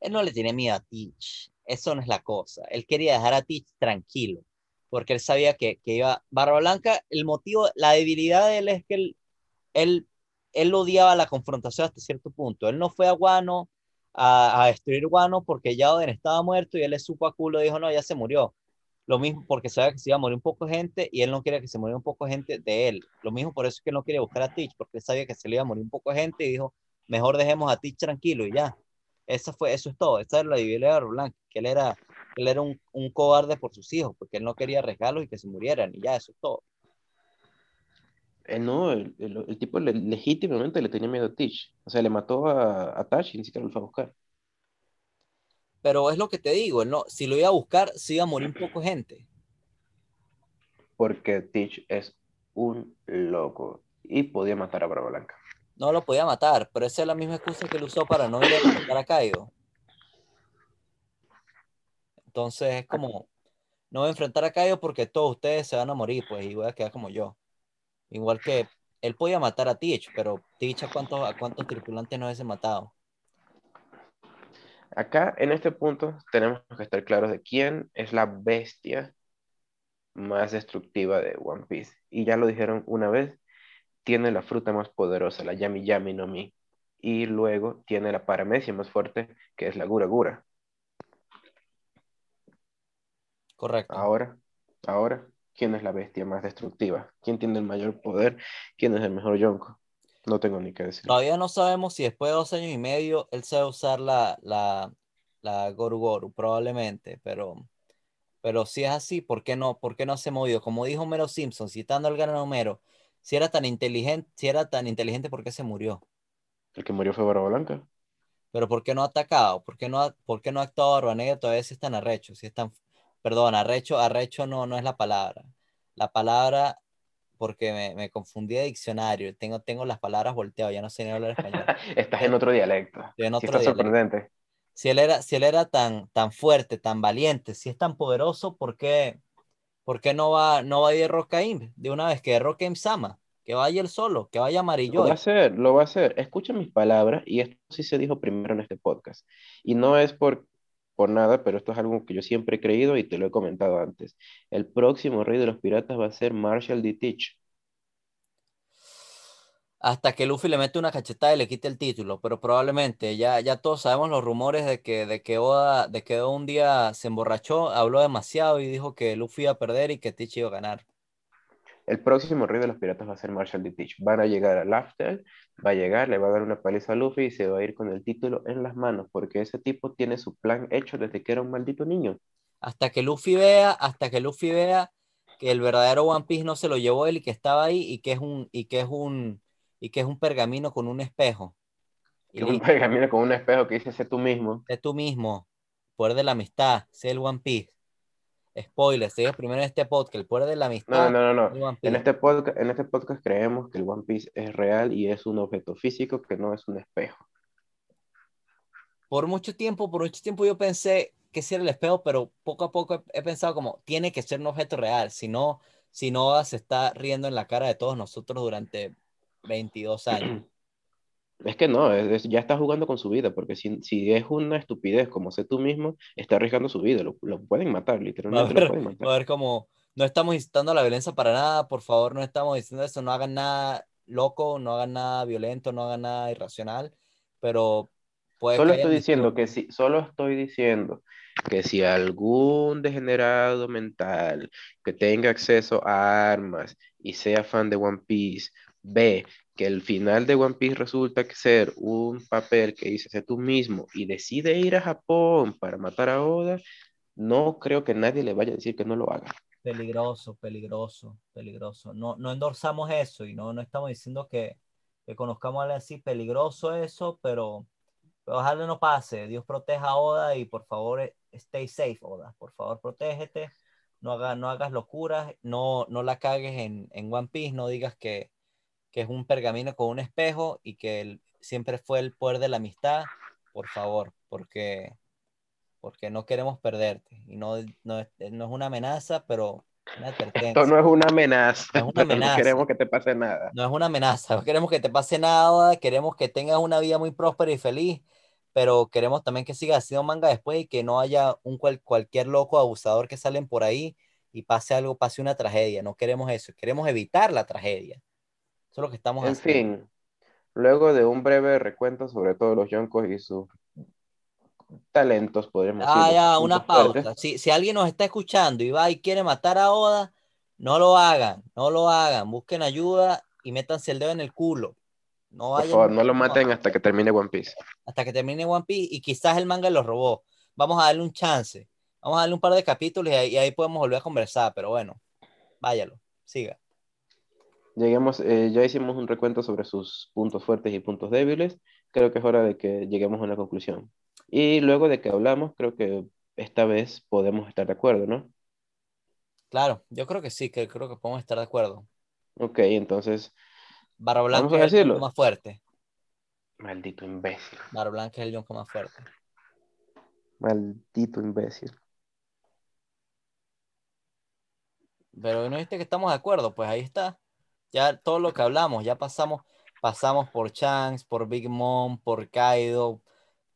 Él no le tiene miedo a Teach. Eso no es la cosa. Él quería dejar a Teach tranquilo. Porque él sabía que, que iba. Barba Blanca, el motivo, la debilidad de él es que él, él, él odiaba la confrontación hasta cierto punto. Él no fue a Guano a, a destruir Guano porque ya Oden estaba muerto y él le supo a culo dijo, no, ya se murió. Lo mismo porque sabía que se iba a morir un poco de gente y él no quería que se muriera un poco de gente de él. Lo mismo por eso es que él no quería buscar a Teach, porque él sabía que se le iba a morir un poco de gente y dijo, mejor dejemos a Teach tranquilo y ya. Eso fue, eso es todo. Esa era la debilidad de Blanca, que él era, él era un, un cobarde por sus hijos, porque él no quería arriesgarlos y que se murieran y ya, eso es todo. Eh, no, el, el- el tipo le- legítimamente le tenía miedo a Teach. O sea, le mató a, a Tash y ni siquiera lo fue a buscar. Pero es lo que te digo, él no, si lo iba a buscar, se iba a morir un poco gente. Porque Teach es un loco. Y podía matar a Barba Blanca. No lo podía matar, pero esa es la misma excusa que él usó para no ir a enfrentar a Kaido. Entonces es como, no voy a enfrentar a Kaido porque todos ustedes se van a morir, pues, y voy a quedar como yo. Igual que él podía matar a Teach, pero Teach a cuántos, a cuántos tripulantes no hubiese matado. Acá, en este punto, tenemos que estar claros de quién es la bestia más destructiva de One Piece. Y ya lo dijeron una vez, tiene la fruta más poderosa, la Yami Yami no Mi. Y luego tiene la paramecia más fuerte, que es la Gura Gura. Correcto. Ahora, ahora, ¿quién es la bestia más destructiva? ¿Quién tiene el mayor poder? ¿Quién es el mejor Yonko? No tengo ni que decir. Todavía no sabemos si después de dos años y medio él sabe usar la, la, la Goru Goru, probablemente, pero, pero si es así, ¿por qué no, por qué no se movió? Como dijo Homero Simpson, citando al gran Homero, si era tan inteligente, si era tan inteligente, ¿por qué se murió? El que murió fue Barba Blanca. Pero ¿por qué no ha atacado? ¿Por qué no ha, por qué no ha actuado Barba Negra todavía si es tan arrecho? Si es tan, perdón, arrecho, arrecho no, no es la palabra. La palabra, porque me, me confundí de diccionario, tengo, tengo las palabras volteadas, ya no sé ni hablar español. Estás en otro dialecto. Estoy en Sí está dialecto. sorprendente. Si él era, si él era tan, tan fuerte, tan valiente, si es tan poderoso, ¿por qué, por qué no va, no va a ir Rocaim de una vez? Que Rocaim Sama, que vaya él solo, que vaya Lo va a Amarillo. hacer, lo va a hacer. Escucha mis palabras y esto sí se dijo primero en este podcast. Y no es por, por nada, pero esto es algo que yo siempre he creído y te lo he comentado antes. El próximo rey de los piratas va a ser Marshall D. Teach. Hasta que Luffy le mete una cachetada y le quite el título, pero probablemente ya, ya todos sabemos los rumores de que, de que Oda, de que Oda un día se emborrachó, habló demasiado y dijo que Luffy iba a perder y que Teach iba a ganar. El próximo rey de los piratas va a ser Marshall D. Teach. Van a llegar a Laftel, va a llegar, le va a dar una paliza a Luffy y se va a ir con el título en las manos, porque ese tipo tiene su plan hecho desde que era un maldito niño. Hasta que Luffy vea, hasta que Luffy vea que el verdadero One Piece no se lo llevó él y que estaba ahí y que es un, y que es un, y que es un pergamino con un espejo. Y Que un pergamino con un espejo que dice sé tú mismo. Sé tú mismo, poder de la amistad, sé el One Piece. Spoiler, digo primero en este podcast, el poder de la No, amistad. no, no, no. One En este podcast, en este podcast creemos que el One Piece es real y es un objeto físico que no es un espejo. Por mucho tiempo, por mucho tiempo yo pensé que sí era el espejo, pero poco a poco he, he pensado como, tiene que ser un objeto real, si no, si no se está riendo en la cara de todos nosotros durante 22 años. Es que no, es- es- ya está jugando con su vida, porque si, si es una estupidez como sé tú mismo, está arriesgando su vida, lo, lo pueden matar, a literalmente lo ver, pueden va a ver como, no estamos incitando a la violencia para nada, por favor, no estamos diciendo eso, no hagan nada loco, no hagan nada violento, no hagan nada irracional, pero puede Solo estoy diciendo que si, solo estoy diciendo que si algún degenerado mental que tenga acceso a armas y sea fan de One Piece ve que el final de One Piece resulta que ser un papel que dice sé tú mismo y decide ir a Japón para matar a Oda, no creo que nadie le vaya a decir que no lo haga. Peligroso, peligroso, peligroso. No, no endorsamos eso y no, no estamos diciendo que, que conozcamos a así, peligroso eso, pero, pero ojalá no pase. Dios proteja a Oda y por favor, eh, stay safe, Oda. Por favor, protégete. no, hagas, no hagas locuras, no, no la cagues en, en One Piece, no digas que, que es un pergamino con un espejo y que el- siempre fue el poder de la amistad, por favor, porque, porque no queremos perderte. Y no, no, es, no es una amenaza, pero una. Esto no es una amenaza, Es una amenaza. no queremos que te pase nada. No es una amenaza, no queremos que te pase nada, queremos que tengas una vida muy próspera y feliz, pero queremos también que sigas haciendo manga después y que no haya un cual- cualquier loco abusador que salen por ahí y pase algo, pase una tragedia. No queremos eso, queremos evitar la tragedia. Eso es lo que estamos En haciendo. fin, luego de un breve recuento sobre todos los yonkos y sus talentos, podríamos Ah, decir. ya, una fuertes, pausa. Si, si alguien nos está escuchando y va y quiere matar a Oda, no lo hagan, no lo hagan. Busquen ayuda y métanse el dedo en el culo. No Por vayan favor, no lo maten hasta que termine One Piece. hasta que termine One Piece y quizás el manga los robó. Vamos a darle un chance. Vamos a darle un par de capítulos y ahí, y ahí podemos volver a conversar, pero bueno, váyalo, siga. Lleguemos, eh, ya hicimos un recuento sobre sus puntos fuertes y puntos débiles. Creo que es hora de que lleguemos a una conclusión. Y luego de que hablamos, creo que esta vez podemos estar de acuerdo, ¿no? Claro, yo creo que sí, que creo que podemos estar de acuerdo. Ok, entonces, Barra Vamos Blanca a es el decirlo. yonko más fuerte. maldito imbécil, Barra Blanca es el yonko más fuerte. maldito imbécil. Pero no viste que estamos de acuerdo, pues ahí está. Ya todo lo que hablamos, ya pasamos, pasamos por Shanks, por Big Mom, por Kaido,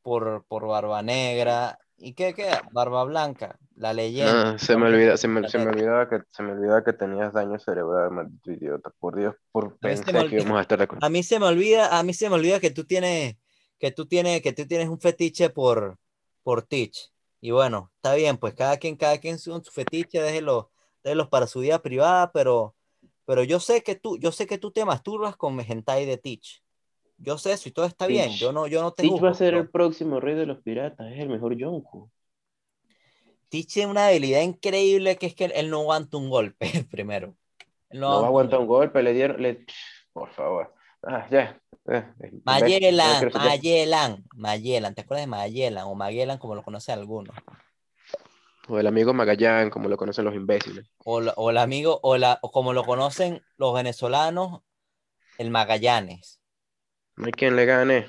por, por Barba Negra. ¿Y qué queda? Barba Blanca, la leyenda. No, se me olvida, se me, se me olvidaba que, se me olvidaba que tenías daño cerebral, maldito idiota. Por Dios, por A mí se pensé me que olvida- íbamos a estar de acuerdo. A mí se me olvida, a mí se me olvida que tú tienes, que tú tienes, que tú tienes un fetiche por, por Teach. Y bueno, está bien, pues cada quien, cada quien su, su fetiche, déjelo, déjelos para su vida privada, pero, pero yo sé que tú, yo sé que tú te masturbas con hentai de Teach. Yo sé eso y todo está bien. Teach- Yo no, yo no te Teach va a ser pero el próximo rey de los piratas, es el mejor Yonko. Teach tiene una habilidad increíble que es que él no aguanta un golpe primero. Él No a aguanta un golpe. le dieron, le... por favor. Ah, ya. no Magellan, ser- Magellan, Magellan, ¿te acuerdas de Magellan o Magellan como lo conocen algunos? O el amigo Magallán, como lo conocen los imbéciles. O, la- o el amigo, o, la, o como lo conocen los venezolanos, el Magallanes. No hay quien le gane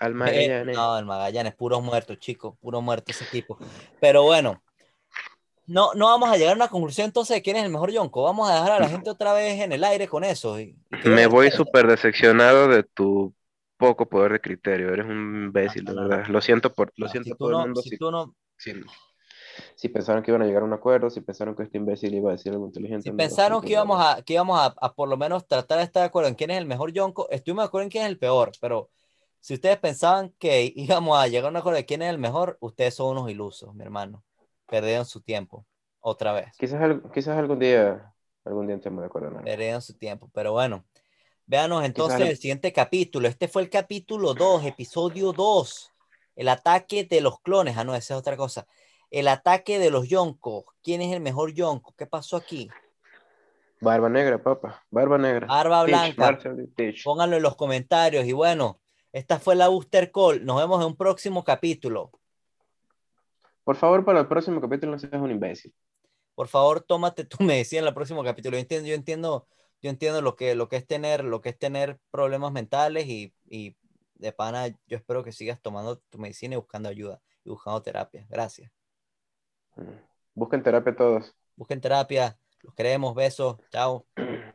al Eh, Magallanes. no, el Magallanes, puros muertos, chicos, puros muertos ese equipo. Pero bueno, no, no vamos a llegar a una conclusión entonces de quién es el mejor Yonko. Vamos a dejar a la gente otra vez en el aire con eso. y- y que Me voy súper decepcionado de tu poco poder de criterio. Eres un imbécil, de no, verdad. Lo siento por, lo siento si por el mundo. si Si, tú no, si- pensaron que iban a llegar a un acuerdo, si pensaron que este imbécil iba a decir algo inteligente. si no, pensaron que íbamos a, que íbamos a, a por lo menos tratar de estar de acuerdo en quién es el mejor Yonko, estuvimos de acuerdo en quién es el peor, pero si ustedes pensaban que íbamos a llegar a un acuerdo de quién es el mejor, ustedes son unos ilusos, mi hermano. Perdieron su tiempo, otra vez. Quizás, quizás algún día, algún día estemos de acuerdo algo. Perdieron su tiempo, pero bueno. Véanos entonces el- el siguiente capítulo. Este fue el capítulo 2, episodio 2. El ataque de los clones. Ah, no, esa es otra cosa. El ataque de los Yonkos. ¿Quién es el mejor Yonko? ¿Qué pasó aquí? Barba negra, papá. Barba negra. Barba blanca. Teach. Pónganlo en los comentarios. Y bueno, esta fue la Booster Call. Nos vemos en un próximo capítulo. Por favor, para el próximo capítulo no seas un imbécil. Por favor, tómate tu medicina en el próximo capítulo. Yo entiendo, yo entiendo, yo entiendo lo que, lo que es tener, lo que es tener problemas mentales y, y de pana, yo espero que sigas tomando tu medicina y buscando ayuda y buscando terapia. Gracias. Busquen terapia todos. Busquen terapia. Los queremos. Besos. Chao.